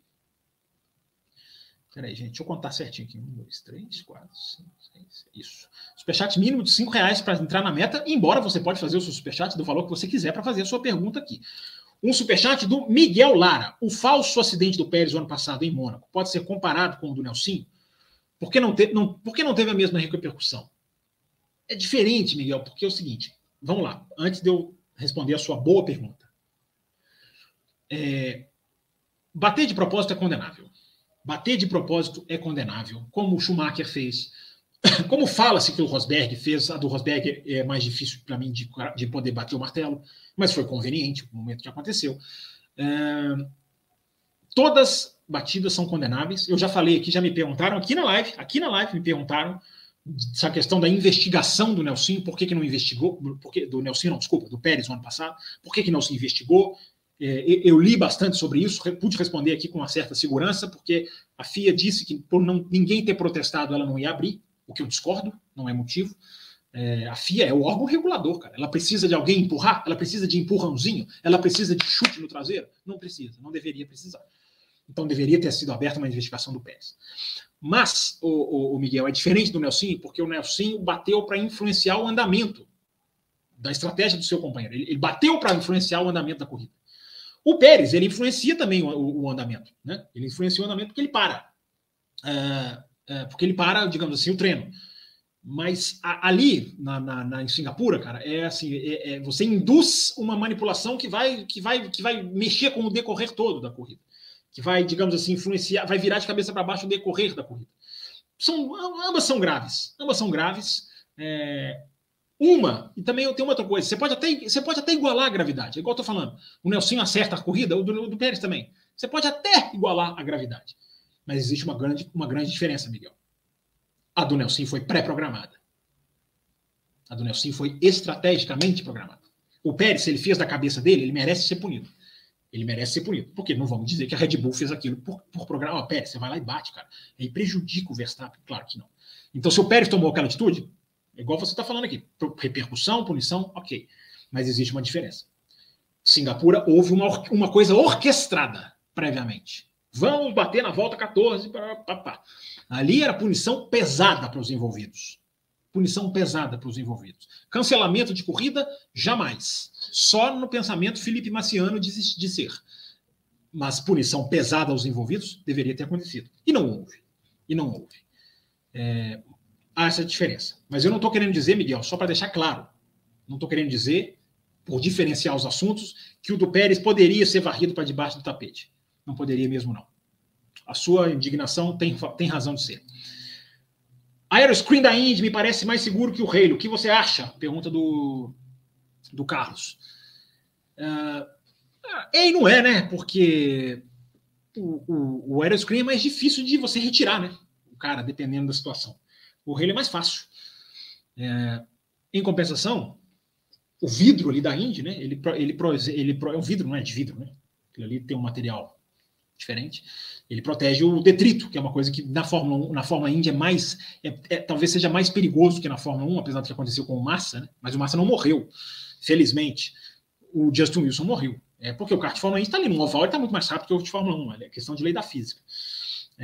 [SPEAKER 2] Peraí, gente, deixa eu contar certinho aqui. Um, dois, três, quatro, cinco, seis. Isso. Superchat mínimo de cinco reais para entrar na meta, embora você pode fazer o seu superchat do valor que você quiser para fazer a sua pergunta aqui. Um superchat do Miguel Lara. O falso acidente do Pérez no ano passado em Mônaco pode ser comparado com o do Nelson? Por que não, te, não, por que não teve a mesma repercussão? É diferente, Miguel, porque é o seguinte. Vamos lá, antes de eu responder a sua boa pergunta. É, bater de propósito é condenável. Bater de propósito é condenável, como o Schumacher fez. *coughs* Como fala-se que o Rosberg fez, a do Rosberg é mais difícil para mim de, de, poder bater o martelo, mas foi conveniente no momento que aconteceu. É, todas batidas são condenáveis. Eu já falei aqui, já me perguntaram aqui na live, aqui na live me perguntaram essa questão da investigação do Nelson, por que, que não investigou, porque, do Nelson, não, desculpa, do Pérez no ano passado, por que, que não se investigou? É, eu li bastante sobre isso, pude responder aqui com uma certa segurança, porque a FIA disse que por não, ninguém ter protestado, ela não ia abrir, o que eu discordo, não é motivo. É, a FIA é o órgão regulador, cara. Ela precisa de alguém empurrar, ela precisa de empurrãozinho, ela precisa de chute no traseiro? Não precisa, não deveria precisar. Então deveria ter sido aberta uma investigação do Pérez. Mas, o, o, o Miguel, é diferente do Nelson, porque o Nelson bateu para influenciar o andamento da estratégia do seu companheiro. Ele, ele bateu para influenciar o andamento da corrida. O Pérez, ele influencia também o, o, o andamento, né? Ele influencia o andamento porque ele para. É, é, porque ele para, digamos assim, o treino. Mas a, ali, na, na, na, em Singapura, cara, é assim, é, é, você induz uma manipulação que vai, que, vai, que vai mexer com o decorrer todo da corrida. Que vai, digamos assim, influenciar, vai virar de cabeça para baixo o decorrer da corrida. São, ambas são graves. Ambas são graves. É, uma, e também tem outra coisa, você pode até, você pode até igualar a gravidade, é igual eu tô falando. O Nelson acerta a corrida, o do, do Pérez também. Você pode até igualar a gravidade. Mas existe uma grande, uma grande diferença, Miguel. A do Nelson foi pré-programada. A do Nelson foi estrategicamente programada. O Pérez, se ele fez da cabeça dele, ele merece ser punido. Ele merece ser punido. Porque não vamos dizer que a Red Bull fez aquilo por, por programa. Pérez, você vai lá e bate, cara. Aí prejudica o Verstappen? Claro que não. Então, se o Pérez tomou aquela atitude, Igual você está falando aqui. Repercussão, punição, ok. Mas existe uma diferença. Singapura houve uma, uma coisa orquestrada previamente. Vamos bater na volta 14. Pá, pá, pá. Ali era punição pesada para os envolvidos. Punição pesada para os envolvidos. Cancelamento de corrida, jamais. Só no pensamento Felipe Maciano de, de ser. Mas punição pesada aos envolvidos deveria ter acontecido. E não houve. E não houve. É, há essa diferença. Mas eu não estou querendo dizer, Miguel, só para deixar claro, não estou querendo dizer, por diferenciar os assuntos, que o do Pérez poderia ser varrido para debaixo do tapete. Não poderia mesmo, não. A sua indignação tem, tem razão de ser. Aeroscreen da Indy me parece mais seguro que o Halo. O que você acha? Pergunta do, do Carlos. Uh, é e não é, né? Porque o, o, o Aeroscreen é mais difícil de você retirar, né? O cara, dependendo da situação. O Halo é mais fácil. É, em compensação, o vidro ali da Indy, né? Ele, ele, ele, é um vidro, não é de vidro, né? Aquilo ali tem um material diferente. Ele protege o detrito, que é uma coisa que na Fórmula 1, na Fórmula Indy é mais, é, é, talvez seja mais perigoso que na Fórmula 1, apesar do que aconteceu com o Massa, né? mas o Massa não morreu, felizmente. O Justin Wilson morreu. É porque o kart de Fórmula 1 está ali no oval, ele está muito mais rápido que o de Fórmula 1, é questão de lei da física.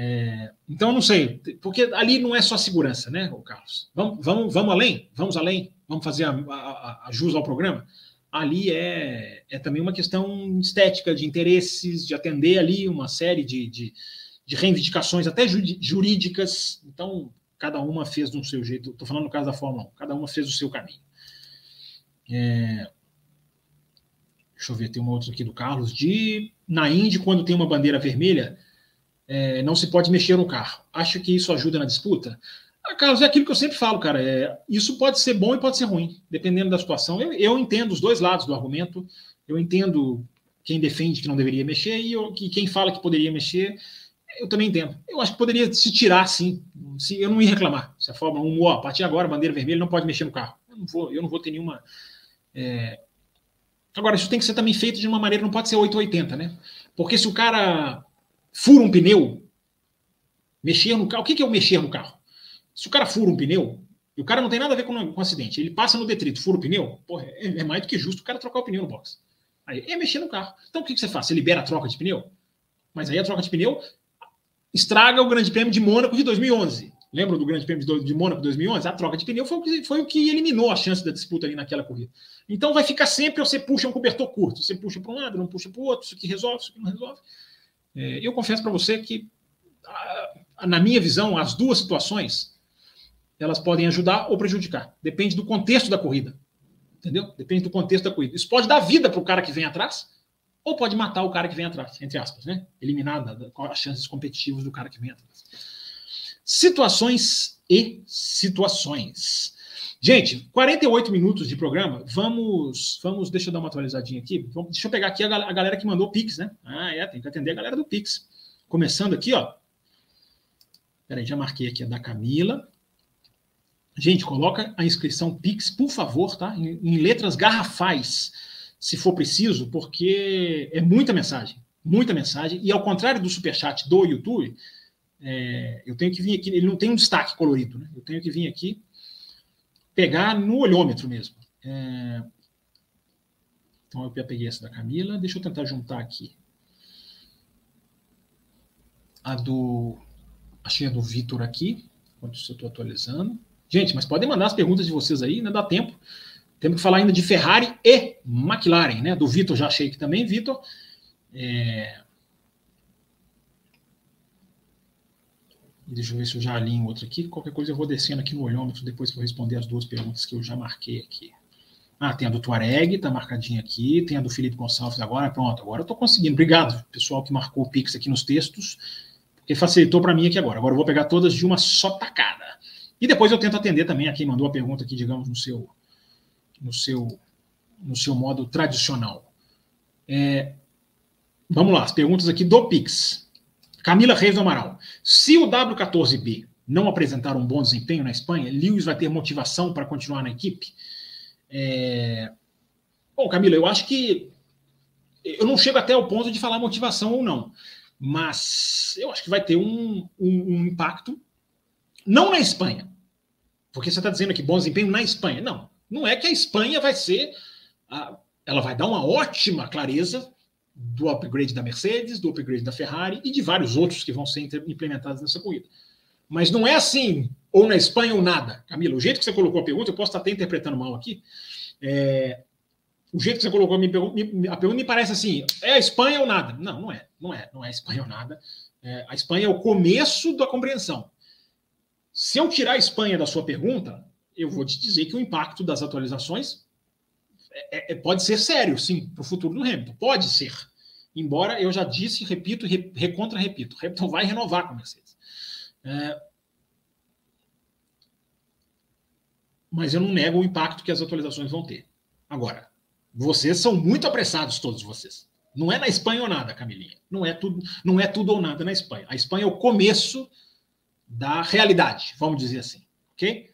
[SPEAKER 2] É, então, não sei, porque ali não é só segurança, né, Carlos? Vamos, vamos, vamos além? Vamos além? Vamos fazer a, a, a jus ao programa? ali é, é também uma questão estética, de interesses, de atender ali uma série de, de, de reivindicações, até jurídicas. Então, cada uma fez do seu jeito. Estou falando no caso da Fórmula 1, cada uma fez o seu caminho. É, deixa eu ver, tem uma outra aqui do Carlos. De na Indy, quando tem uma bandeira vermelha, é, não se pode mexer no carro. Acho que isso ajuda na disputa. Ah, Carlos, é aquilo que eu sempre falo, cara. É, isso pode ser bom e pode ser ruim, dependendo da situação. Eu, eu entendo os dois lados do argumento. Eu entendo quem defende que não deveria mexer e eu, que quem fala que poderia mexer. Eu também entendo. Eu acho que poderia se tirar, sim. Se, eu não ia reclamar. Se a Fórmula 1, ó, a partir de agora, bandeira vermelha, não pode mexer no carro. Eu não vou, eu não vou ter nenhuma. É... Agora, isso tem que ser também feito de uma maneira, não pode ser 880, né? Porque se o cara fura um pneu, mexer no carro. O que, é o mexer no carro? Se o cara fura um pneu, e o cara não tem nada a ver com, com acidente, ele passa no detrito, fura o pneu, porra, é, é, mais do que justo o cara trocar o pneu no box. Aí é mexer no carro. Então o que, que você faz? Você libera a troca de pneu? Mas aí a troca de pneu estraga o Grande Prêmio de Mônaco de 2011. Lembra do Grande Prêmio de Mônaco de 2011? A troca de pneu foi o, que, foi o que eliminou a chance da disputa ali naquela corrida. Então vai ficar sempre você puxa um cobertor curto. Você puxa para um lado, não puxa para o outro, isso aqui resolve, isso aqui não resolve. É, eu confesso para você que, na minha visão, as duas situações elas podem ajudar ou prejudicar. Depende do contexto da corrida. Entendeu? Depende do contexto da corrida. Isso pode dar vida para o cara que vem atrás, ou pode matar o cara que vem atrás, entre aspas, né? Eliminar as chances competitivas do cara que vem atrás. Situações e situações. Gente, 48 minutos de programa. Vamos, vamos, deixa eu dar uma atualizadinha aqui. Vamos, deixa eu pegar aqui a, a galera que mandou Pix, né? Ah, é, tem que atender a galera do Pix. Começando aqui, ó. Peraí, já marquei aqui a da Camila. Gente, coloca a inscrição Pix, por favor, tá? Em, em, letras garrafais, se for preciso, porque é muita mensagem, muita mensagem. E ao contrário do superchat do YouTube, é, eu tenho que vir aqui, ele não tem um destaque colorido, né? Eu tenho que vir aqui pegar no olhômetro mesmo. É, então eu já peguei essa da Camila, deixa eu tentar juntar aqui. A do. Achei a do Vitor aqui, enquanto eu estou atualizando. Gente, mas podem mandar as perguntas de vocês aí, ainda dá tempo. Temos que falar ainda de Ferrari e McLaren, né? Do Vitor já achei que também, Vitor. É... Deixa eu ver se eu já alinho outro aqui. Qualquer coisa eu vou descendo aqui no olhômetro depois para responder as duas perguntas que eu já marquei aqui. Ah, tem a do Tuareg, tá marcadinha aqui. Tem a do Felipe Gonçalves agora. Pronto, agora eu tô conseguindo. Obrigado, pessoal que marcou o Pix aqui nos textos, porque facilitou para mim aqui agora. Agora eu vou pegar todas de uma só tacada. E depois eu tento atender também a quem mandou a pergunta aqui, digamos, no seu, no seu, no seu modo tradicional. É, vamos lá, as perguntas aqui do Pix. Camila Reis do Amaral. Se o W14B não apresentar um bom desempenho na Espanha, Lewis vai ter motivação para continuar na equipe? É... Bom, Camila, eu acho que eu não chego até o ponto de falar motivação ou não, mas eu acho que vai ter um, um, um impacto não na Espanha. Porque você está dizendo aqui bom desempenho na Espanha. Não, não é que a Espanha vai ser. A, ela vai dar uma ótima clareza do upgrade da Mercedes, do upgrade da Ferrari e de vários outros que vão ser implementados nessa corrida. Mas não é assim, ou na Espanha ou nada. Camila, o jeito que você colocou a pergunta, eu posso estar até interpretando mal aqui. É, o jeito que você colocou a, a pergunta me parece assim: é a Espanha ou nada? Não, não é. Não é. Não é a Espanha ou nada. É, a Espanha é o começo da compreensão. Se eu tirar a Espanha da sua pergunta, eu vou te dizer que o impacto das atualizações é, é, pode ser sério, sim, para o futuro do Hamilton. Pode ser. Embora eu já disse, repito, re, recontra repito, Hamilton vai renovar com a Mercedes. É, mas eu não nego o impacto que as atualizações vão ter. Agora, vocês são muito apressados, todos vocês. Não é na Espanha ou nada, Camilinha. Não é tudo, não é tudo ou nada na Espanha. A Espanha é o começo da realidade, vamos dizer assim, ok?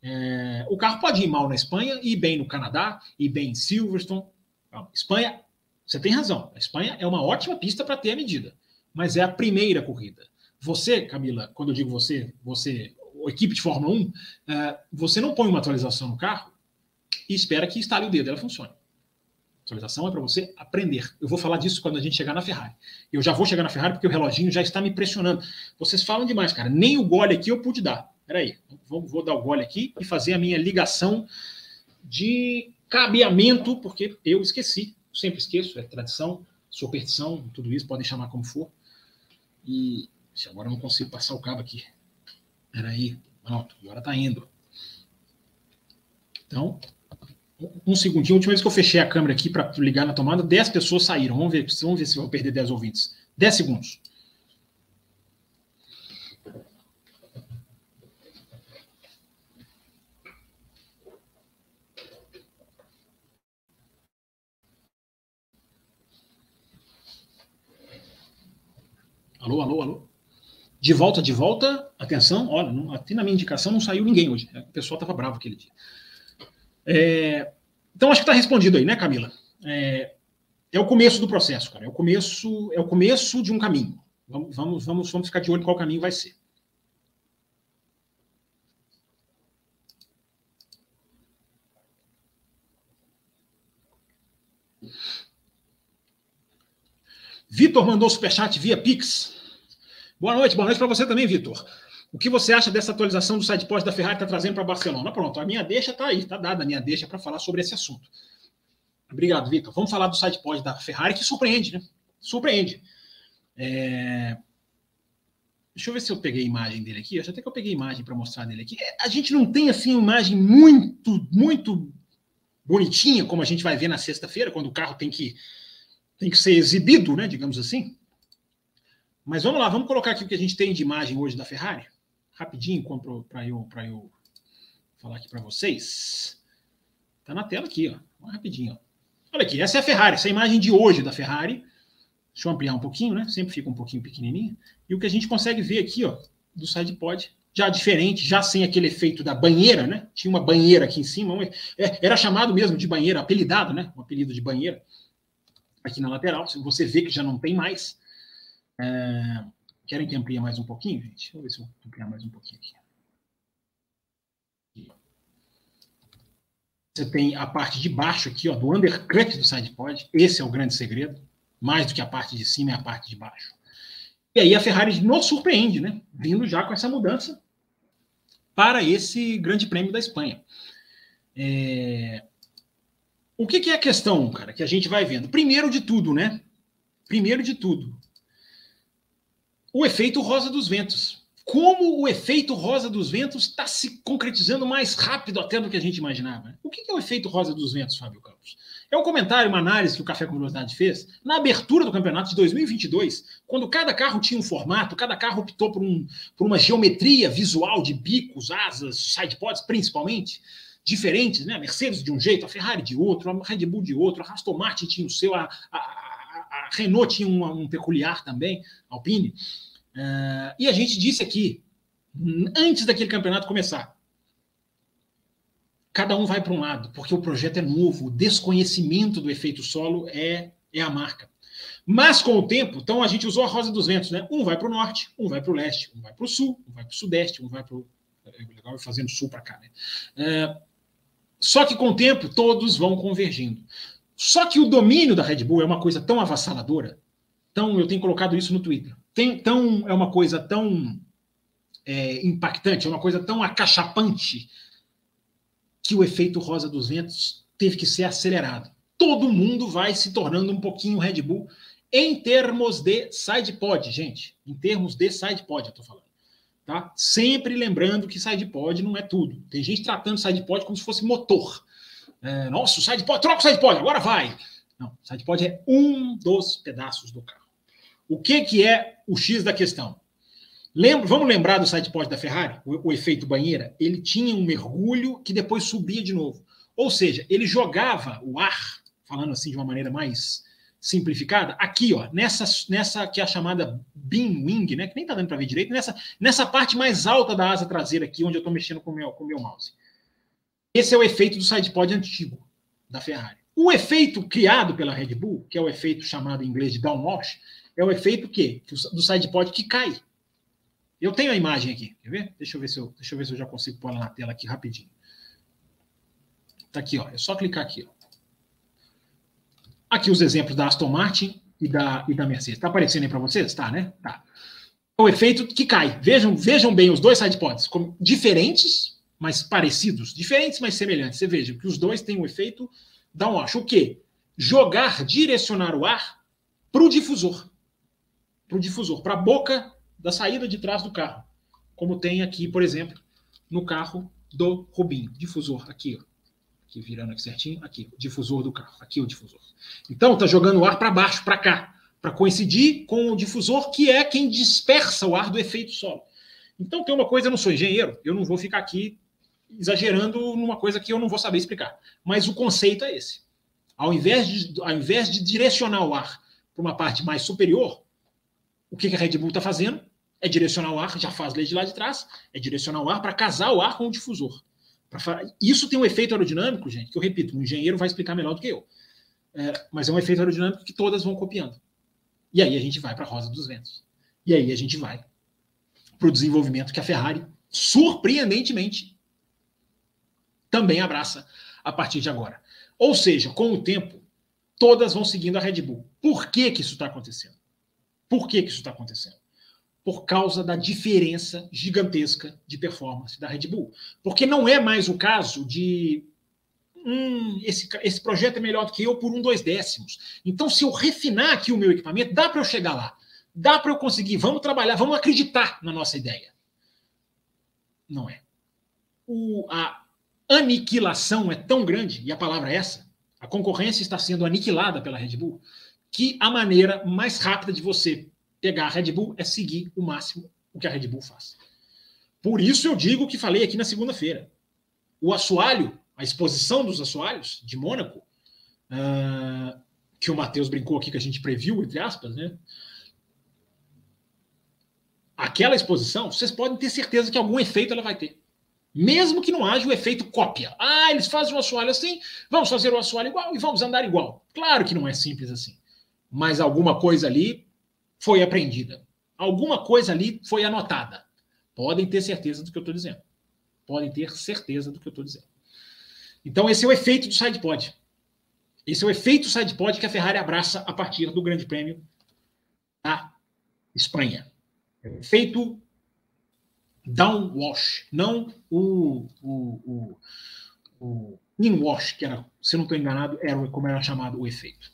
[SPEAKER 2] É, o carro pode ir mal na Espanha, ir bem no Canadá, ir bem em Silverstone. Então, Espanha, você tem razão. A Espanha é uma ótima pista para ter a medida, mas é a primeira corrida. Você, Camila, quando eu digo você, você, equipe de Fórmula 1, é, você não põe uma atualização no carro e espera que instale o dedo, ela funcione. Atualização é para você aprender. Eu vou falar disso quando a gente chegar na Ferrari. Eu já vou chegar na Ferrari porque o reloginho já está me pressionando. Vocês falam demais, cara. Nem o gole aqui eu pude dar. Peraí, vou, vou dar o gole aqui e fazer a minha ligação de cabeamento, porque eu esqueci. Sempre esqueço, é tradição, superstição, tudo isso, podem chamar como for. E agora eu não consigo passar o cabo aqui. Peraí, pronto, agora está indo. Então, um segundinho. A última vez que eu fechei a câmera aqui para ligar na tomada, 10 pessoas saíram. Vamos ver, vamos ver se eu vou perder 10 ouvintes. 10 segundos. Alô, alô, alô. De volta, de volta. Atenção, olha, até na minha indicação não saiu ninguém hoje. O pessoal estava bravo aquele dia. É, então acho que está respondido aí, né, Camila? É, é, o começo do processo, cara. É o começo, é o começo de um caminho. Vamos, vamos, vamos, vamos ficar de olho qual caminho vai ser. Vitor mandou superchat via Pix. Boa noite, boa noite para você também, Vitor. O que você acha dessa atualização do side post da Ferrari está trazendo para Barcelona? Pronto, a minha deixa está aí, está dada a minha deixa para falar sobre esse assunto. Obrigado, Vitor. Vamos falar do side post da Ferrari, que surpreende, né? Surpreende. É... Deixa eu ver se eu peguei a imagem dele aqui. Acho até que eu peguei a imagem para mostrar dele aqui. É, a gente não tem assim uma imagem muito, muito bonitinha, como a gente vai ver na sexta-feira, quando o carro tem que, tem que ser exibido, né? Digamos assim. Mas vamos lá, vamos colocar aqui o que a gente tem de imagem hoje da Ferrari rapidinho para eu, eu falar aqui para vocês. Está na tela aqui, ó. Rapidinho. Ó. Olha aqui, essa é a Ferrari, essa é a imagem de hoje da Ferrari. Deixa eu ampliar um pouquinho, né? Sempre fica um pouquinho pequenininho. E o que a gente consegue ver aqui, ó, do SidePod, já diferente, já sem aquele efeito da banheira, né? Tinha uma banheira aqui em cima, é, era chamado mesmo de banheira, apelidado, né? Um apelido de banheira aqui na lateral. Você vê que já não tem mais. É, Querem que amplie mais um pouquinho, gente? Deixa eu ver se eu ampliar mais um pouquinho aqui. Você tem a parte de baixo aqui, ó, do undercut do sidepod. Esse é o grande segredo. Mais do que a parte de cima é a parte de baixo. E aí a Ferrari nos surpreende, né? Vindo já com essa mudança para esse grande prêmio da Espanha. É... O que, que é a questão, cara, que a gente vai vendo? Primeiro de tudo, né? Primeiro de tudo, o efeito rosa dos ventos. Como o efeito rosa dos ventos está se concretizando mais rápido até do que a gente imaginava. O que é o efeito rosa dos ventos, Fábio Campos? É um comentário, uma análise que o Café com fez na abertura do campeonato de 2022, quando cada carro tinha um formato, cada carro optou por, um, por uma geometria visual de bicos, asas, sidepods principalmente, diferentes, né? A Mercedes de um jeito, a Ferrari de outro, a Red Bull de outro, a Aston Martin tinha o seu, a, a, a Renault tinha um, um peculiar também, Alpine. Uh, e a gente disse aqui, antes daquele campeonato começar, cada um vai para um lado, porque o projeto é novo, o desconhecimento do efeito solo é, é a marca. Mas com o tempo, então a gente usou a rosa dos ventos, né? Um vai para o norte, um vai para o leste, um vai para o sul, um vai para o sudeste, um vai para o É legal fazendo sul para cá, né? É, só que com o tempo todos vão convergindo. Só que o domínio da Red Bull é uma coisa tão avassaladora, tão eu tenho colocado isso no Twitter, tem, tão é uma coisa tão é, impactante, é uma coisa tão acachapante que o efeito rosa dos ventos teve que ser acelerado. Todo mundo vai se tornando um pouquinho Red Bull em termos de side pod, gente. Em termos de side pod, eu tô falando. Tá? Sempre lembrando que side pod não é tudo. Tem gente tratando side pod como se fosse motor. É, Nossa, o side pod, troca o side pod, agora vai. Não, side pod é um dos pedaços do carro. O que, que é o X da questão? Lembra, vamos lembrar do side pod da Ferrari, o, o efeito banheira? Ele tinha um mergulho que depois subia de novo. Ou seja, ele jogava o ar, falando assim de uma maneira mais simplificada, aqui, ó, nessa, nessa que é a chamada beam wing, né, que nem tá dando para ver direito, nessa, nessa parte mais alta da asa traseira aqui, onde eu estou mexendo com o meu, com meu mouse. Esse é o efeito do sidepod antigo da Ferrari. O efeito criado pela Red Bull, que é o efeito chamado em inglês de downwash, é o efeito que do sidepod que cai. Eu tenho a imagem aqui, quer ver? Deixa eu ver se eu, deixa eu ver se eu já consigo pôr ela na tela aqui rapidinho. Tá aqui, ó. É só clicar aqui, ó. Aqui os exemplos da Aston Martin e da, e da Mercedes. Está aparecendo aí para vocês? Tá, né? Tá. O efeito que cai. Vejam, vejam bem os dois sidepods, como diferentes, mas parecidos. Diferentes, mas semelhantes. Você veja que os dois têm um efeito downwash. O quê? Jogar, direcionar o ar para o difusor. Para o difusor, para a boca da saída de trás do carro. Como tem aqui, por exemplo, no carro do Rubinho. Difusor, aqui, ó aqui virando aqui certinho, aqui, o difusor do carro, aqui o difusor. Então, está jogando o ar para baixo, para cá, para coincidir com o difusor, que é quem dispersa o ar do efeito solo. Então, tem uma coisa, eu não sou engenheiro, eu não vou ficar aqui exagerando numa coisa que eu não vou saber explicar. Mas o conceito é esse. Ao invés de, ao invés de direcionar o ar para uma parte mais superior, o que a Red Bull está fazendo? É direcionar o ar, já faz desde lá de trás, é direcionar o ar para casar o ar com o difusor. Isso tem um efeito aerodinâmico, gente, que eu repito, um engenheiro vai explicar melhor do que eu. É, mas é um efeito aerodinâmico que todas vão copiando. E aí a gente vai para a Rosa dos Ventos. E aí a gente vai para o desenvolvimento que a Ferrari, surpreendentemente, também abraça a partir de agora. Ou seja, com o tempo, todas vão seguindo a Red Bull. Por que, que isso está acontecendo? Por que, que isso está acontecendo? Por causa da diferença gigantesca de performance da Red Bull. Porque não é mais o caso de hum, esse, esse projeto é melhor do que eu por um, dois décimos. Então, se eu refinar aqui o meu equipamento, dá para eu chegar lá. Dá para eu conseguir. Vamos trabalhar, vamos acreditar na nossa ideia. Não é. O, a aniquilação é tão grande, e a palavra é essa, a concorrência está sendo aniquilada pela Red Bull, que a maneira mais rápida de você pegar a Red Bull é seguir o máximo o que a Red Bull faz. Por isso eu digo o que falei aqui na segunda-feira. O assoalho, a exposição dos assoalhos de Mônaco, uh, que o Matheus brincou aqui que a gente previu, entre aspas, né? Aquela exposição, vocês podem ter certeza que algum efeito ela vai ter. Mesmo que não haja o efeito cópia. Ah, eles fazem o assoalho assim, vamos fazer o assoalho igual e vamos andar igual. Claro que não é simples assim. Mas alguma coisa ali foi aprendida. Alguma coisa ali foi anotada. Podem ter certeza do que eu estou dizendo. Podem ter certeza do que eu estou dizendo. Então, esse é o efeito do sidepod. Esse é o efeito sidepod que a Ferrari abraça a partir do Grande Prêmio da Espanha. Efeito downwash, não o, o, o, o inwash, que era, se não estou enganado, era como era chamado o efeito.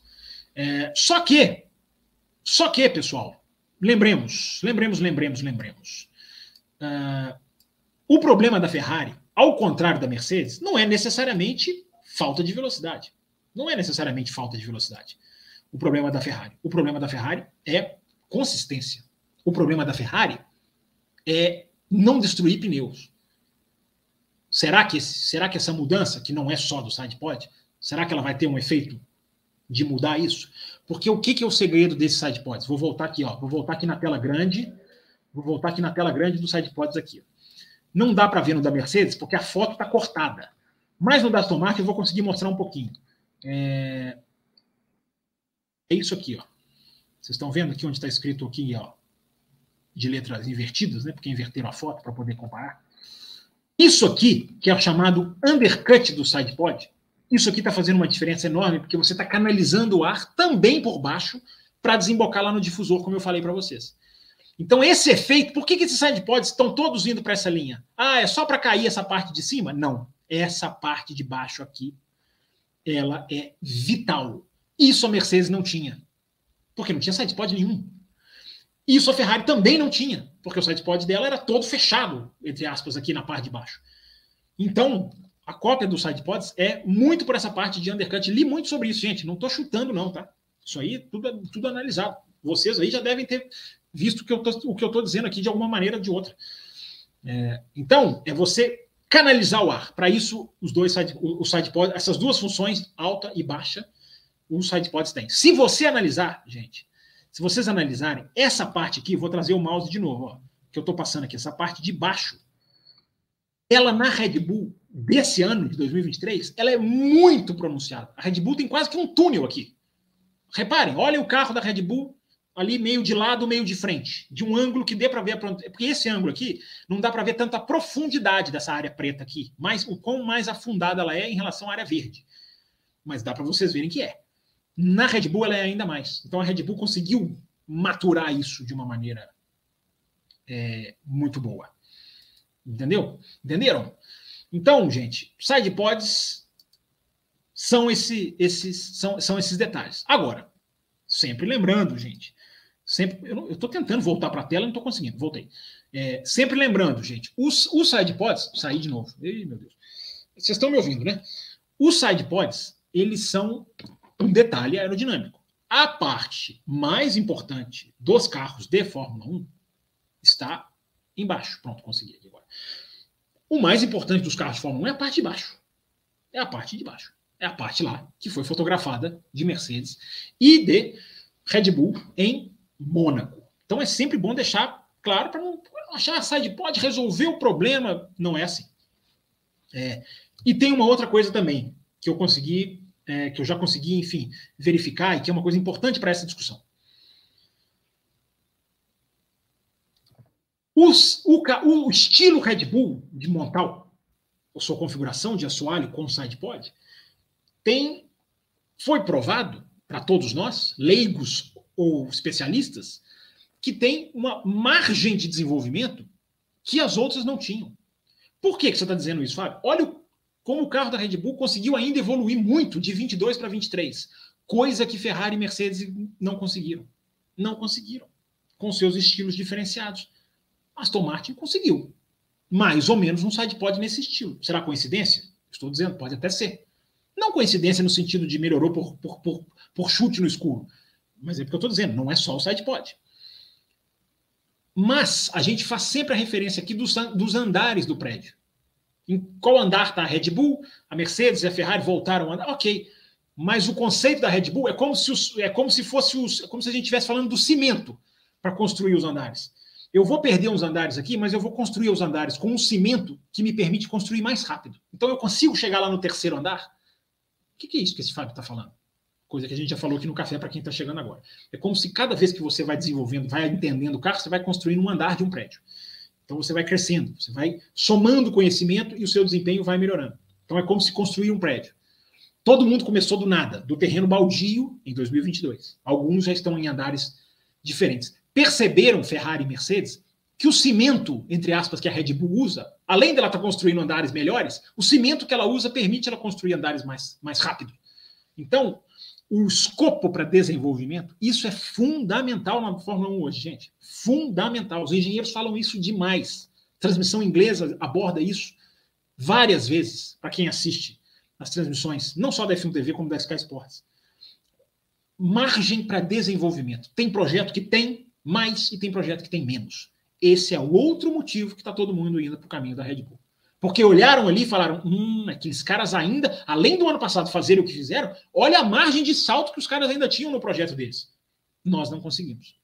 [SPEAKER 2] É, só que só que, pessoal, lembremos, lembremos, lembremos, lembremos. Uh, o problema da Ferrari, ao contrário da Mercedes, não é necessariamente falta de velocidade. Não é necessariamente falta de velocidade. O problema da Ferrari. O problema da Ferrari é consistência. O problema da Ferrari é não destruir pneus. Será que, será que essa mudança, que não é só do sidepod, será que ela vai ter um efeito de mudar isso? Porque o que, que é o segredo desse sidepods? Vou voltar aqui, ó. Vou voltar aqui na tela grande. Vou voltar aqui na tela grande do sidepods aqui. Não dá para ver no da Mercedes porque a foto está cortada. Mas no da Aston Martin eu vou conseguir mostrar um pouquinho. É, é isso aqui, ó. Vocês estão vendo aqui onde está escrito aqui, ó, de letras invertidas, né? Porque inverteram a foto para poder comparar. Isso aqui, que é o chamado undercut do sidepod, isso aqui está fazendo uma diferença enorme, porque você está canalizando o ar também por baixo para desembocar lá no difusor, como eu falei para vocês. Então, esse efeito, por que, que esses sidepods estão todos indo para essa linha? Ah, é só para cair essa parte de cima? Não. Essa parte de baixo aqui, ela é vital. Isso a Mercedes não tinha. Porque não tinha sidepod nenhum. Isso a Ferrari também não tinha, porque o sidepod dela era todo fechado, entre aspas, aqui na parte de baixo. Então, a cópia dos sidepods é muito por essa parte de undercut. Li muito sobre isso, gente. Não estou chutando, não, tá? Isso aí tudo, tudo analisado. Vocês aí já devem ter visto que eu tô, o que eu estou dizendo aqui de alguma maneira ou de outra. É, então, é você canalizar o ar. Para isso, os dois side, os sidepods, essas duas funções, alta e baixa, os sidepods têm. Se você analisar, gente, se vocês analisarem essa parte aqui, vou trazer o mouse de novo, ó, que eu estou passando aqui, essa parte de baixo, ela na Red Bull desse ano, de 2023, ela é muito pronunciada. A Red Bull tem quase que um túnel aqui. Reparem, olhem o carro da Red Bull ali meio de lado, meio de frente, de um ângulo que dê para ver, porque esse ângulo aqui não dá para ver tanta profundidade dessa área preta aqui, mas o quão mais afundada ela é em relação à área verde. Mas dá para vocês verem que é. Na Red Bull ela é ainda mais. Então a Red Bull conseguiu maturar isso de uma maneira é, muito boa. Entendeu? Entenderam? Então, gente, side pods são, esse, esses, são, são esses detalhes. Agora, sempre lembrando, gente, sempre eu estou tentando voltar para a tela, não estou conseguindo, voltei. É, sempre lembrando, gente, os, os side pods, saí de novo. Ei, meu Deus. Vocês estão me ouvindo, né? Os side pods, eles são um detalhe aerodinâmico. A parte mais importante dos carros de Fórmula 1 está embaixo. Pronto, consegui agora. O mais importante dos carros de Fórmula 1 é a parte de baixo. É a parte de baixo. É a parte lá que foi fotografada de Mercedes e de Red Bull em Mônaco. Então é sempre bom deixar claro para não achar a side pode resolver o problema. Não é assim. É, e tem uma outra coisa também que eu consegui, é, que eu já consegui, enfim, verificar e que é uma coisa importante para essa discussão. Os, o, o, estilo Red Bull de montar a sua configuração de assoalho com sidepod tem foi provado para todos nós, leigos ou especialistas, que tem uma margem de desenvolvimento que as outras não tinham. Por que, que você está dizendo isso, Fábio? Olha como o carro da Red Bull conseguiu ainda evoluir muito de 22 para 23, coisa que Ferrari e Mercedes não conseguiram. Não conseguiram, com seus estilos diferenciados. Aston Martin conseguiu. Mais ou menos um sidepod nesse estilo. Será coincidência? Estou dizendo, pode até ser. Não coincidência no sentido de melhorou por, por, por, por chute no escuro. Mas é porque eu estou dizendo, não é só o sidepod. Mas a gente faz sempre a referência aqui dos, dos andares do prédio. Em qual andar está a Red Bull, a Mercedes e a Ferrari voltaram a andar? Ok. Mas o conceito da Red Bull é como se, os, é como se fosse os, é como se a gente estivesse falando do cimento para construir os andares. Eu vou perder uns andares aqui, mas eu vou construir os andares com um cimento que me permite construir mais rápido. Então eu consigo chegar lá no terceiro andar. O que, é isso que esse Fábio está falando? Coisa que a gente já falou aqui no café para quem está chegando agora. É como se cada vez que você vai desenvolvendo, vai entendendo o carro, você vai construindo um andar de um prédio. Então você vai crescendo, você vai somando conhecimento e o seu desempenho vai melhorando. Então é como se construir um prédio. Todo mundo começou do nada, do terreno baldio em 2022. Alguns já estão em andares diferentes perceberam, Ferrari e Mercedes, que o cimento, entre aspas, que a Red Bull usa, além dela estar tá construindo andares melhores, o cimento que ela usa permite ela construir andares mais, mais rápido. Então, o escopo para desenvolvimento, isso é fundamental na Fórmula 1 hoje, gente. Fundamental. Os engenheiros falam isso demais. Transmissão inglesa aborda isso várias vezes para quem assiste as transmissões, não só da F1 TV, como da Sky Sports. Margem para desenvolvimento. Tem projeto que tem, mais e tem projeto que tem menos. Esse é o outro motivo que está todo mundo indo para o caminho da Red Bull. Porque olharam ali e falaram: hum, aqueles caras ainda, além do ano passado fazerem o que fizeram, olha a margem de salto que os caras ainda tinham no projeto deles. Nós não conseguimos.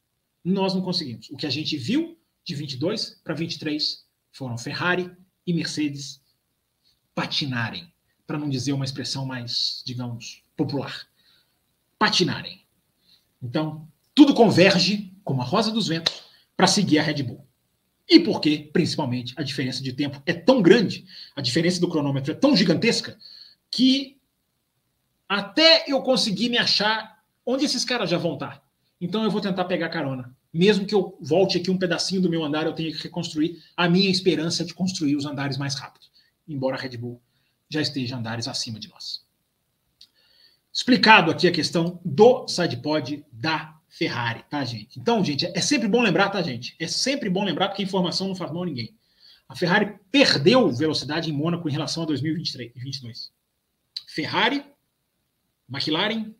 [SPEAKER 2] Nós não conseguimos. O que a gente viu de 22 para 23 foram Ferrari e Mercedes patinarem, para não dizer uma expressão mais, digamos, popular. Patinarem. Então, tudo converge como a rosa dos ventos, para seguir a Red Bull. E porque, principalmente, a diferença de tempo é tão grande, a diferença do cronômetro é tão gigantesca, que até eu conseguir me achar onde esses caras já vão estar. Então eu vou tentar pegar carona. Mesmo que eu volte aqui um pedacinho do meu andar, eu tenha que reconstruir a minha esperança de construir os andares mais rápido. Embora a Red Bull já esteja andares acima de nós. Explicado aqui a questão do sidepod da Ferrari, tá, gente? Então, gente, é sempre bom lembrar, tá, gente? É sempre bom lembrar porque informação não faz mal a ninguém. A Ferrari perdeu velocidade em Mônaco em relação a 2023 e 2022. Ferrari, McLaren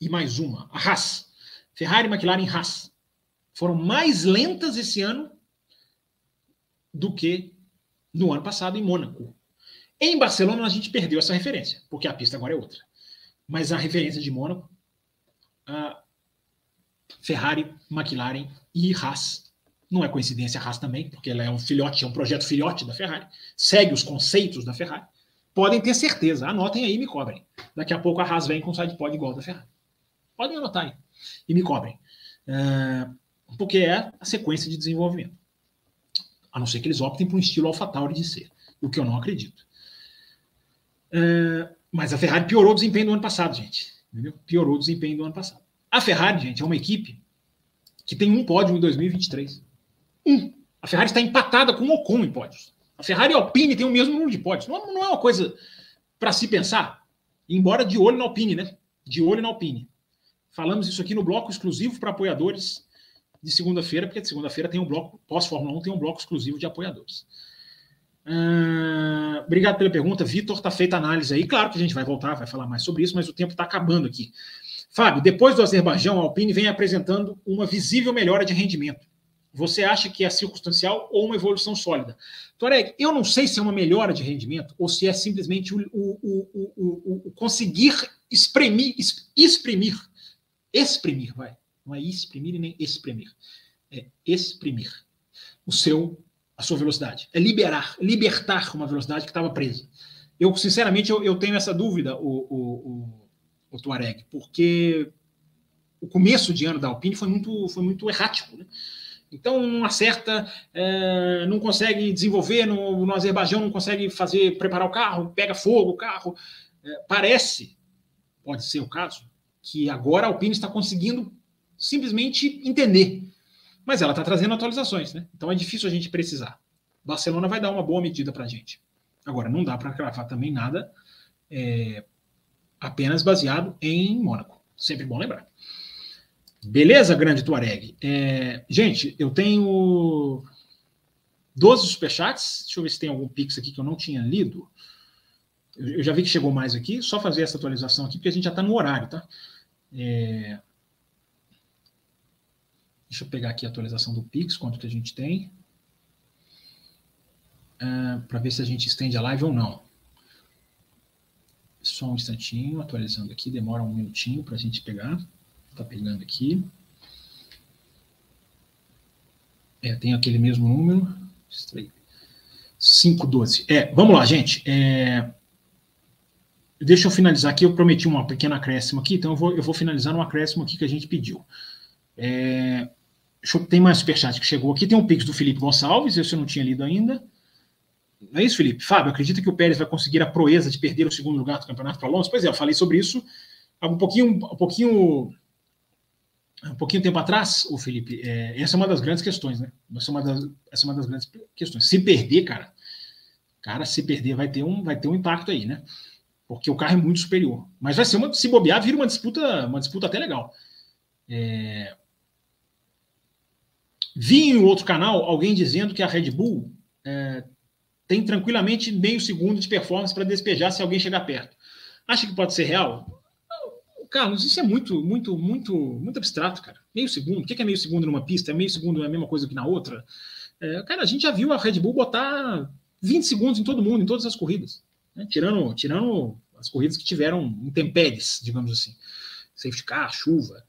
[SPEAKER 2] e mais uma, a Haas. Ferrari, McLaren e Haas foram mais lentas esse ano do que no ano passado em Mônaco. Em Barcelona a gente perdeu essa referência, porque a pista agora é outra. Mas a referência de Mônaco, Ferrari, McLaren e Haas. Não é coincidência a Haas também, porque ela é um filhote, é um projeto filhote da Ferrari, segue os conceitos da Ferrari. Podem ter certeza, anotem aí e me cobrem. Daqui a pouco a Haas vem com um sidepod igual da Ferrari. Podem anotar aí e me cobrem. Uh, porque é a sequência de desenvolvimento. A não ser que eles optem por um estilo AlphaTauri de ser, o que eu não acredito. Uh, mas a Ferrari piorou o desempenho do ano passado, gente. Entendeu? Piorou o desempenho do ano passado. A Ferrari, gente, é uma equipe que tem um pódio em 2023. Um. A Ferrari está empatada com o Ocon em pódios. A Ferrari e a Alpine têm o mesmo número de pódios. Não, não é uma coisa para se pensar, embora de olho na Alpine, né? De olho na Alpine. Falamos isso aqui no bloco exclusivo para apoiadores de segunda-feira, porque de segunda-feira tem um bloco, pós-Fórmula 1, tem um bloco exclusivo de apoiadores. Uh, obrigado pela pergunta, Vitor. Está feita a análise aí. Claro que a gente vai voltar, vai falar mais sobre isso, mas o tempo está acabando aqui. Fábio, depois do Azerbaijão, a Alpine vem apresentando uma visível melhora de rendimento. Você acha que é circunstancial ou uma evolução sólida? Toreg, eu não sei se é uma melhora de rendimento ou se é simplesmente o, o, o, o conseguir exprimir, exprimir, exprimir, vai. Não é exprimir e nem exprimir. É exprimir o seu, a sua velocidade. É liberar, libertar uma velocidade que estava presa. Eu, sinceramente, eu, eu tenho essa dúvida, o, o Tuareg, porque o começo de ano da Alpine foi muito, foi muito errático. Né? Então não acerta, é, não consegue desenvolver no, no Azerbaijão, não consegue fazer preparar o carro, pega fogo o carro. É, parece, pode ser o caso, que agora a Alpine está conseguindo simplesmente entender. Mas ela está trazendo atualizações, né? Então é difícil a gente precisar. Barcelona vai dar uma boa medida para a gente. Agora, não dá para cravar também nada é, apenas baseado em Mônaco. Sempre bom lembrar. Beleza, grande Tuareg? É, gente, eu tenho 12 superchats. Deixa eu ver se tem algum pix aqui que eu não tinha lido. Eu já vi que chegou mais aqui. Só fazer essa atualização aqui, porque a gente já está no horário, tá? É... Deixa eu pegar aqui a atualização do Pix, quanto que a gente tem. Uh, para ver se a gente estende a live ou não. Só um instantinho, atualizando aqui, demora um minutinho para a gente pegar. Está pegando aqui. É, tem aquele mesmo número. 512. É, vamos lá, gente. É, deixa eu finalizar aqui. Eu prometi uma pequena acréscimo aqui, então eu vou, eu vou finalizar um acréscimo aqui que a gente pediu. É, eu, tem mais superchat que chegou aqui. Tem um pix do Felipe Gonçalves, esse eu não tinha lido ainda. Não é isso, Felipe? Fábio, acredita que o Pérez vai conseguir a proeza de perder o segundo lugar do campeonato para Alonso? Pois é, eu falei sobre isso há um pouquinho, um pouquinho, um pouquinho tempo atrás, o Felipe. É, essa é uma das grandes questões, né? Essa é uma das, essa é uma das grandes questões. Se perder, cara, cara, se perder vai ter um, vai ter um impacto aí, né? Porque o carro é muito superior. Mas vai ser uma, se bobear, vira uma disputa, uma disputa até legal. É... Vi em outro canal alguém dizendo que a Red Bull é, tem tranquilamente meio segundo de performance para despejar se alguém chegar perto. Acha que pode ser real? Carlos, isso é muito, muito, muito, muito abstrato, cara. Meio segundo. O que é meio segundo numa pista? É meio segundo é a mesma coisa que na outra? É, cara, a gente já viu a Red Bull botar 20 segundos em todo mundo, em todas as corridas. Né? Tirando, tirando as corridas que tiveram intempéries, digamos assim. Safety car, chuva.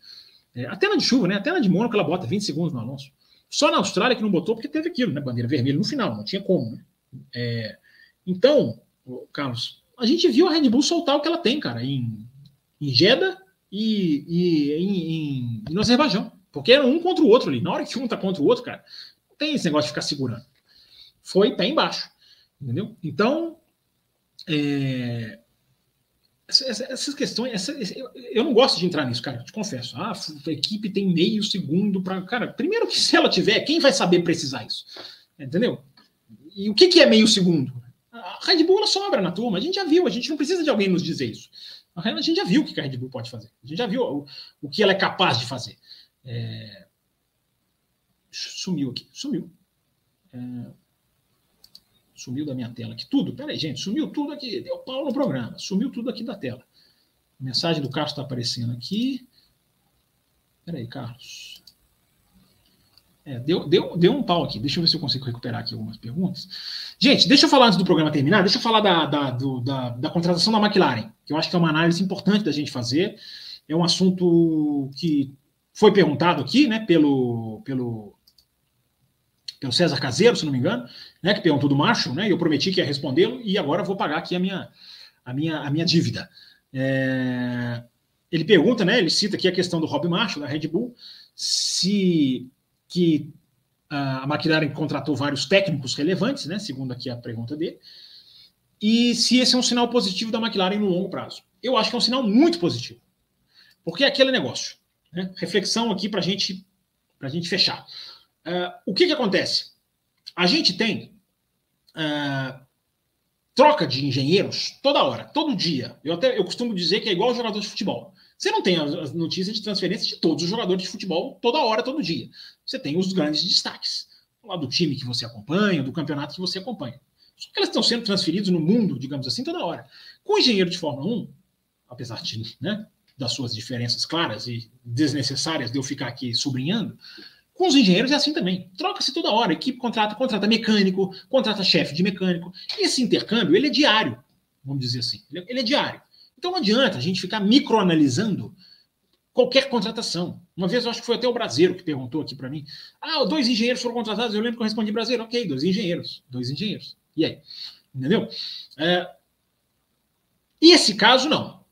[SPEAKER 2] É, até na de chuva, né? Até na de Mônaco ela bota 20 segundos no Alonso. Só na Austrália que não botou porque teve aquilo, né? Bandeira vermelha no final, não tinha como, né? É, então, Carlos, a gente viu a Red Bull soltar o que ela tem, cara, em, em Jeddah e, e em, em, no Azerbaijão. Porque era um contra o outro ali. Na hora que um tá contra o outro, cara, tem esse negócio de ficar segurando. Foi pé embaixo. Entendeu? Então, é, essas questões, essa, eu não gosto de entrar nisso, cara, te confesso. Ah, a equipe tem meio segundo para. Cara, primeiro que se ela tiver, quem vai saber precisar isso? Entendeu? E o que, que é meio segundo? A Red Bull sobra na turma, a gente já viu, a gente não precisa de alguém nos dizer isso. A gente já viu o que a Red Bull pode fazer, a gente já viu o, o que ela é capaz de fazer. É... Sumiu aqui, sumiu. É... Sumiu da minha tela aqui. Tudo, peraí, gente, sumiu tudo aqui. Deu pau no programa, sumiu tudo aqui da tela. A mensagem do Carlos está aparecendo aqui. Peraí, Carlos. É, deu, deu, deu um pau aqui. Deixa eu ver se eu consigo recuperar aqui algumas perguntas. Gente, deixa eu falar antes do programa terminar, deixa eu falar da, da, do, da, da contratação da McLaren, que eu acho que é uma análise importante da gente fazer. É um assunto que foi perguntado aqui, né, pelo, pelo, pelo César Caseiro, se não me engano, né, que perguntou do Marshall, né, e eu prometi que ia respondê-lo, e agora vou pagar aqui a minha, a minha, a minha dívida. É, ele pergunta, né, ele cita aqui a questão do Rob Marshall, da Red Bull, se que a McLaren contratou vários técnicos relevantes, né, segundo aqui a pergunta dele, e se esse é um sinal positivo da McLaren no longo prazo. Eu acho que é um sinal muito positivo, porque é aquele negócio. Né? Reflexão aqui para gente, a gente fechar. Uh, o que, que acontece? A gente tem uh, troca de engenheiros toda hora, todo dia. Eu até eu costumo dizer que é igual jogador de futebol. Você não tem as notícias de transferência de todos os jogadores de futebol toda hora, todo dia. Você tem os grandes destaques. Lá do time que você acompanha, do campeonato que você acompanha. Só que eles estão sendo transferidos no mundo, digamos assim, toda hora. Com o engenheiro de Fórmula 1, apesar de, né, das suas diferenças claras e desnecessárias de eu ficar aqui sublinhando, com os engenheiros é assim também. Troca-se toda hora. Equipe contrata, contrata mecânico, contrata chefe de mecânico. Esse intercâmbio, ele é diário, vamos dizer assim. Ele é, ele é diário. Então não adianta a gente ficar microanalisando qualquer contratação. Uma vez eu acho que foi até o Brasileiro que perguntou aqui para mim: ah, dois engenheiros foram contratados. Eu lembro que eu respondi Brasileiro, ok, dois engenheiros, dois engenheiros. E aí? Entendeu? É... E esse caso não.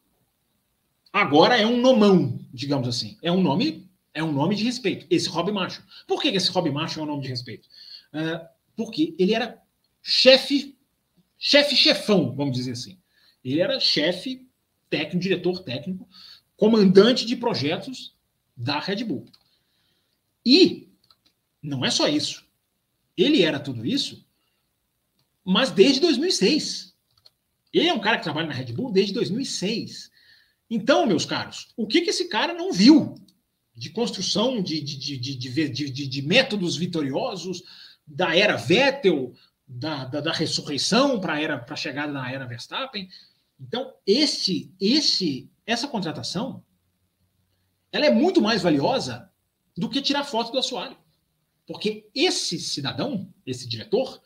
[SPEAKER 2] Agora é um nomão, digamos assim. É um nome, é um nome de respeito. Esse Rob Marshall. Por que esse Rob Marshall é um nome de respeito? É... Porque ele era chefe, chefe chefão, vamos dizer assim. Ele era chefe técnico, diretor técnico, comandante de projetos da Red Bull. E não é só isso. Ele era tudo isso, mas desde 2006. Ele é um cara que trabalha na Red Bull desde 2006. Então, meus caros, o que, que esse cara não viu de construção de, de, de, de, métodos vitoriosos da era Vettel, da, da, da ressurreição para a chegada na era Verstappen? Então, esse, esse, essa contratação, ela é muito mais valiosa do que tirar foto do assoalho. Porque esse cidadão, esse diretor,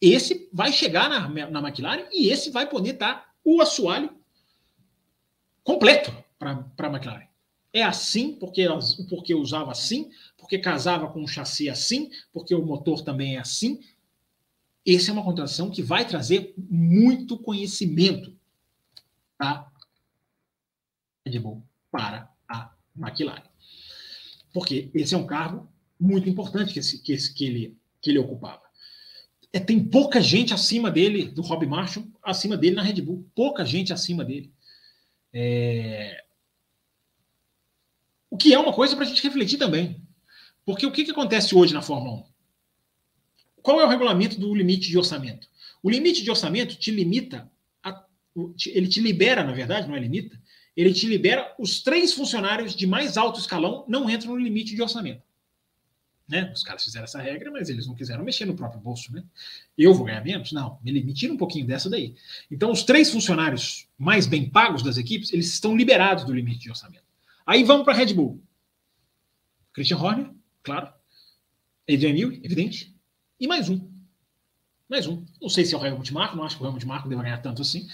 [SPEAKER 2] esse vai chegar na, na McLaren e esse vai poder dar o assoalho completo para a McLaren. É assim, porque, porque usava assim, porque casava com um chassi assim, porque o motor também é assim. Essa é uma contratação que vai trazer muito conhecimento a Red Bull para a McLaren. Porque esse é um cargo muito importante que, esse, que, esse, que, ele, que ele ocupava. É, tem pouca gente acima dele, do Rob Marshall, acima dele na Red Bull. Pouca gente acima dele. É... O que é uma coisa para a gente refletir também. Porque o que, que acontece hoje na Fórmula 1? Qual é o regulamento do limite de orçamento? O limite de orçamento te limita ele te libera, na verdade, não é limita, ele te libera os três funcionários de mais alto escalão não entram no limite de orçamento. Né? Os caras fizeram essa regra, mas eles não quiseram mexer no próprio bolso. Né? Eu vou ganhar menos? Não, me tira um pouquinho dessa daí. Então, os três funcionários mais bem pagos das equipes, eles estão liberados do limite de orçamento. Aí vamos para a Red Bull. Christian Horner, claro. Adrian Newey, evidente. E mais um. Mais um. Não sei se é o Helmut Marko, não acho que o Helmut Marko deve ganhar tanto assim.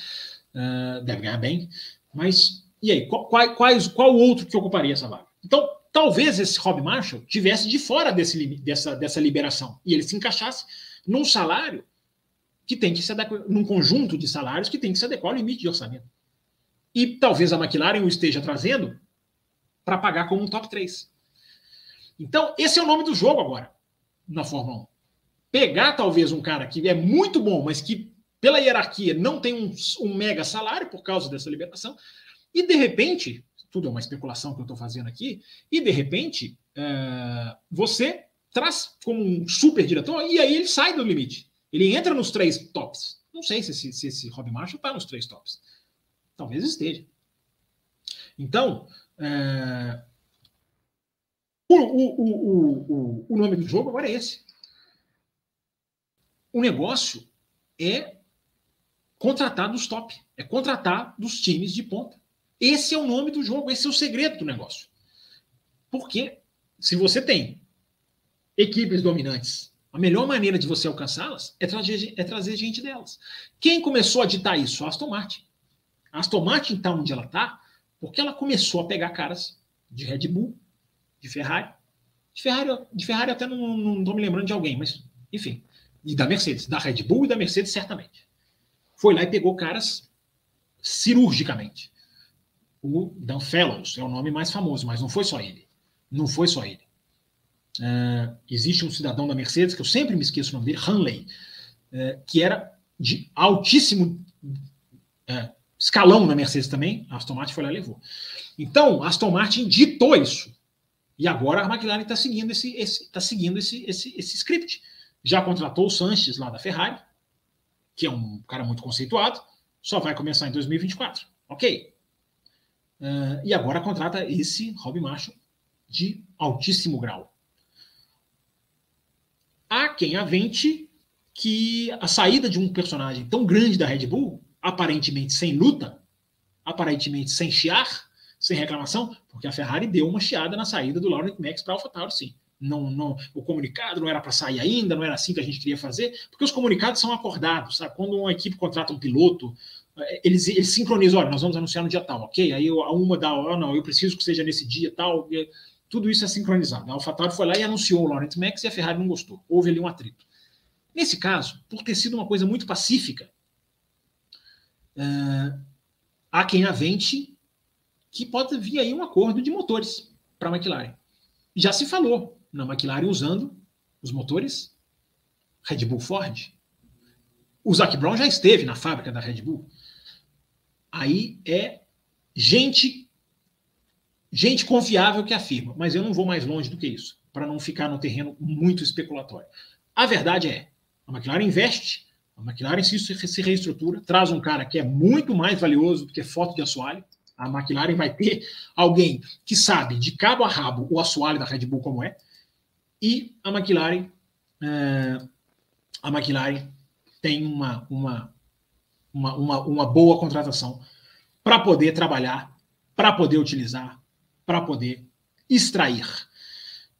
[SPEAKER 2] Uh, deve ganhar bem. Mas, e aí? Qual, quais, qual outro que ocuparia essa vaga? Então, talvez esse Rob Marshall tivesse de fora desse, dessa, dessa liberação e ele se encaixasse num salário que tem que se adequar, num conjunto de salários que tem que se adequar ao limite de orçamento. E talvez a McLaren o esteja trazendo para pagar como um top 3. Então, esse é o nome do jogo agora. na Fórmula 1. Pegar talvez um cara que é muito bom, mas que pela hierarquia não tem um, um mega salário por causa dessa liberação, e de repente, tudo é uma especulação que eu estou fazendo aqui, e de repente é, você traz como um super diretor e aí ele sai do limite. Ele entra nos três tops. Não sei se esse, se esse Rob Marshall está nos três tops. Talvez esteja. Então, é, o, o, o, o, nome do jogo agora é esse. O negócio é contratar dos top, é contratar dos times de ponta. Esse é o nome do jogo, esse é o segredo do negócio. Porque se você tem equipes dominantes, a melhor maneira de você alcançá-las é trazer, é trazer gente delas. Quem começou a ditar isso? A Aston Martin. A Aston Martin está onde ela está porque ela começou a pegar caras de Red Bull, de Ferrari. De Ferrari, de Ferrari até não estou me lembrando de alguém, mas enfim. E da Mercedes, da Red Bull e da Mercedes, certamente. Foi lá e pegou caras cirurgicamente. O Dan Fellows é o nome mais famoso, mas não foi só ele. Não foi só ele. Uh, existe um cidadão da Mercedes, que eu sempre me esqueço o nome dele, Hanley, uh, que era de altíssimo uh, escalão na Mercedes também. A Aston Martin foi lá e levou. Então, a Aston Martin ditou isso. E agora a McLaren está seguindo esse, esse, tá seguindo esse, esse, esse script. Já contratou o Sanches lá da Ferrari, que é um cara muito conceituado, só vai começar em 2024. Ok. Uh, e agora contrata esse Rob Marshall de altíssimo grau. Há quem avente que a saída de um personagem tão grande da Red Bull, aparentemente sem luta, aparentemente sem chiar, sem reclamação, porque a Ferrari deu uma chiada na saída do Laurent Max para AlphaTauri, sim. Não, não, o comunicado não era para sair ainda, não era assim que a gente queria fazer, porque os comunicados são acordados, sabe? Quando uma equipe contrata um piloto, eh, eles, eles sincronizam, olha, nós vamos anunciar no dia tal, ok? Aí a uma dá, oh, não, eu preciso que seja nesse dia tal, tudo isso é sincronizado. A AlphaTauri foi lá e anunciou o Laurent Max e a Ferrari não gostou. Houve ali um atrito. Nesse caso, por ter sido uma coisa muito pacífica, uh, há quem avente que pode vir aí um acordo de motores para a McLaren. Já se falou na McLaren usando os motores Red Bull Ford. O Zac Brown já esteve na fábrica da Red Bull. Aí é gente gente confiável que afirma, mas eu não vou mais longe do que isso, para não ficar no terreno muito especulatório. A verdade é, a McLaren investe, a McLaren se, se reestrutura, traz um cara que é muito mais valioso do que foto de assoalho, a McLaren vai ter alguém que sabe de cabo a rabo o assoalho da Red Bull como é. E a McLaren, é, a McLaren tem uma, uma, uma, uma, uma boa contratação para poder trabalhar, para poder utilizar, para poder extrair.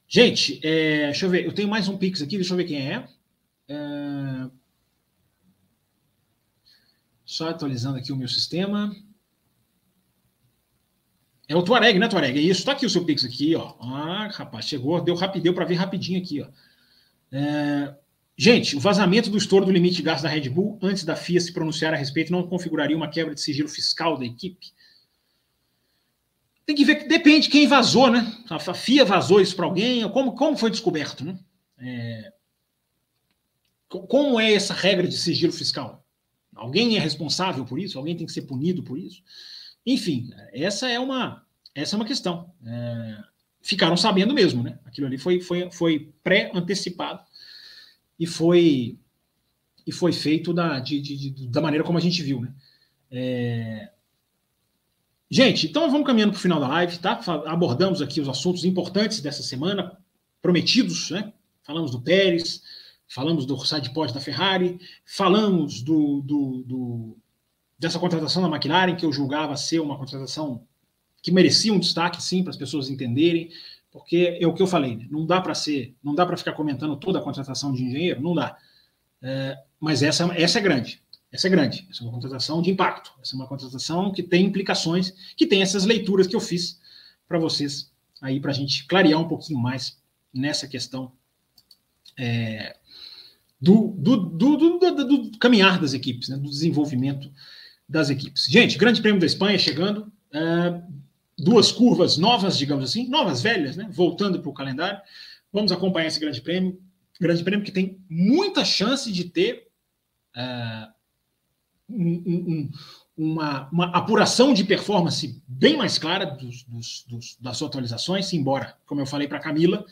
[SPEAKER 2] Gente, é, deixa eu ver, eu tenho mais um Pix aqui, deixa eu ver quem é. é... Só atualizando aqui o meu sistema. É o Tuareg, né, Tuareg? É isso. Tá aqui o seu Pix aqui, ó. Ah, rapaz, chegou, deu rapidinho para ver rapidinho aqui, ó. É... Gente, o vazamento do estouro do limite de gás da Red Bull antes da FIA se pronunciar a respeito não configuraria uma quebra de sigilo fiscal da equipe? Tem que ver, depende quem vazou, né? A FIA vazou isso para alguém, como, como foi descoberto, né? É... Como é essa regra de sigilo fiscal? Alguém é responsável por isso? Alguém tem que ser punido por isso? Enfim, essa é uma, essa é uma questão. É, ficaram sabendo mesmo, né? Aquilo ali foi, foi, foi pré-antecipado e foi e foi feito da, de, de, da maneira como a gente viu, né? É... Gente, então vamos caminhando para o final da live, tá? Abordamos aqui os assuntos importantes dessa semana, prometidos, né? Falamos do Pérez, falamos do sidepod da Ferrari, falamos do, do, do dessa contratação da McLaren, que eu julgava ser uma contratação que merecia um destaque, sim, para as pessoas entenderem, porque é o que eu falei, né? não dá para ser, não dá para ficar comentando toda a contratação de engenheiro, não dá. É, mas essa, essa é grande, essa é grande, essa é uma contratação de impacto, essa é uma contratação que tem implicações, que tem essas leituras que eu fiz para vocês aí para a gente clarear um pouquinho mais nessa questão é, do, do, do, do, caminhar das equipes, né, do desenvolvimento das equipes. Gente, Grande Prêmio da Espanha chegando, uh, duas curvas novas, digamos assim, novas velhas, né? Voltando para o calendário. Vamos acompanhar esse Grande Prêmio. Grande Prêmio que tem muita chance de ter uh, um, um, uma, uma, apuração de performance bem mais clara dos, dos, dos, das atualizações, embora, como eu falei para Camila,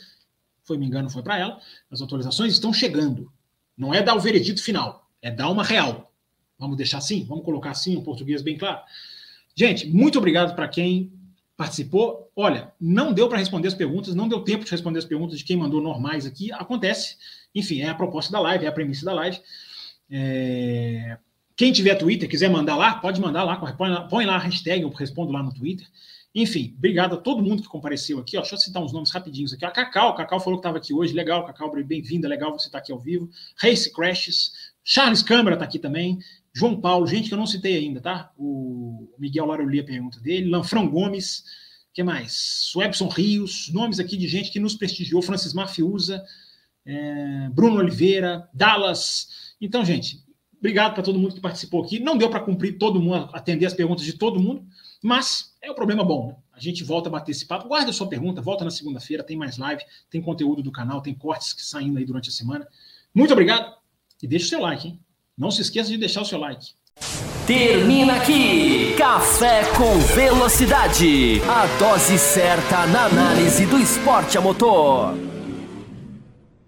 [SPEAKER 2] foi me engano, foi para ela, as atualizações estão chegando. Não é dar o veredito final, é dar uma real. Vamos deixar assim? Vamos colocar assim, um português bem claro? Gente, muito obrigado para quem participou. Olha, não deu para responder as perguntas, não deu tempo de responder as perguntas de quem mandou normais aqui. Acontece. Enfim, é a proposta da live, é a premissa da live. É... Quem tiver Twitter, quiser mandar lá, pode mandar lá, põe lá, a hashtag, eu respondo lá no Twitter. Enfim, obrigado a todo mundo que compareceu aqui. Ó, deixa eu citar uns nomes rapidinhos aqui. A Cacau, Cacau falou que estava aqui hoje. Legal, Cacau, bem-vinda, legal você estar tá aqui ao vivo. Race Crashes, Charles Câmara está aqui também. João Paulo, gente que eu não citei ainda, tá? O Miguel Laroli, a pergunta dele. Lanfrão Gomes, que mais? Swebson Rios, nomes aqui de gente que nos prestigiou. Francis Mafiusa, é, Bruno Oliveira, Dallas. Então, gente, obrigado para todo mundo que participou aqui. Não deu para cumprir todo mundo, atender as perguntas de todo mundo, mas é um problema bom, né? A gente volta a bater esse papo. Guarda a sua pergunta, volta na segunda-feira, tem mais live, tem conteúdo do canal, tem cortes que saindo aí durante a semana. Muito obrigado e deixa o seu like, hein? Não se esqueça de deixar o seu like.
[SPEAKER 1] Termina aqui Café com Velocidade, a dose certa na análise do esporte a motor.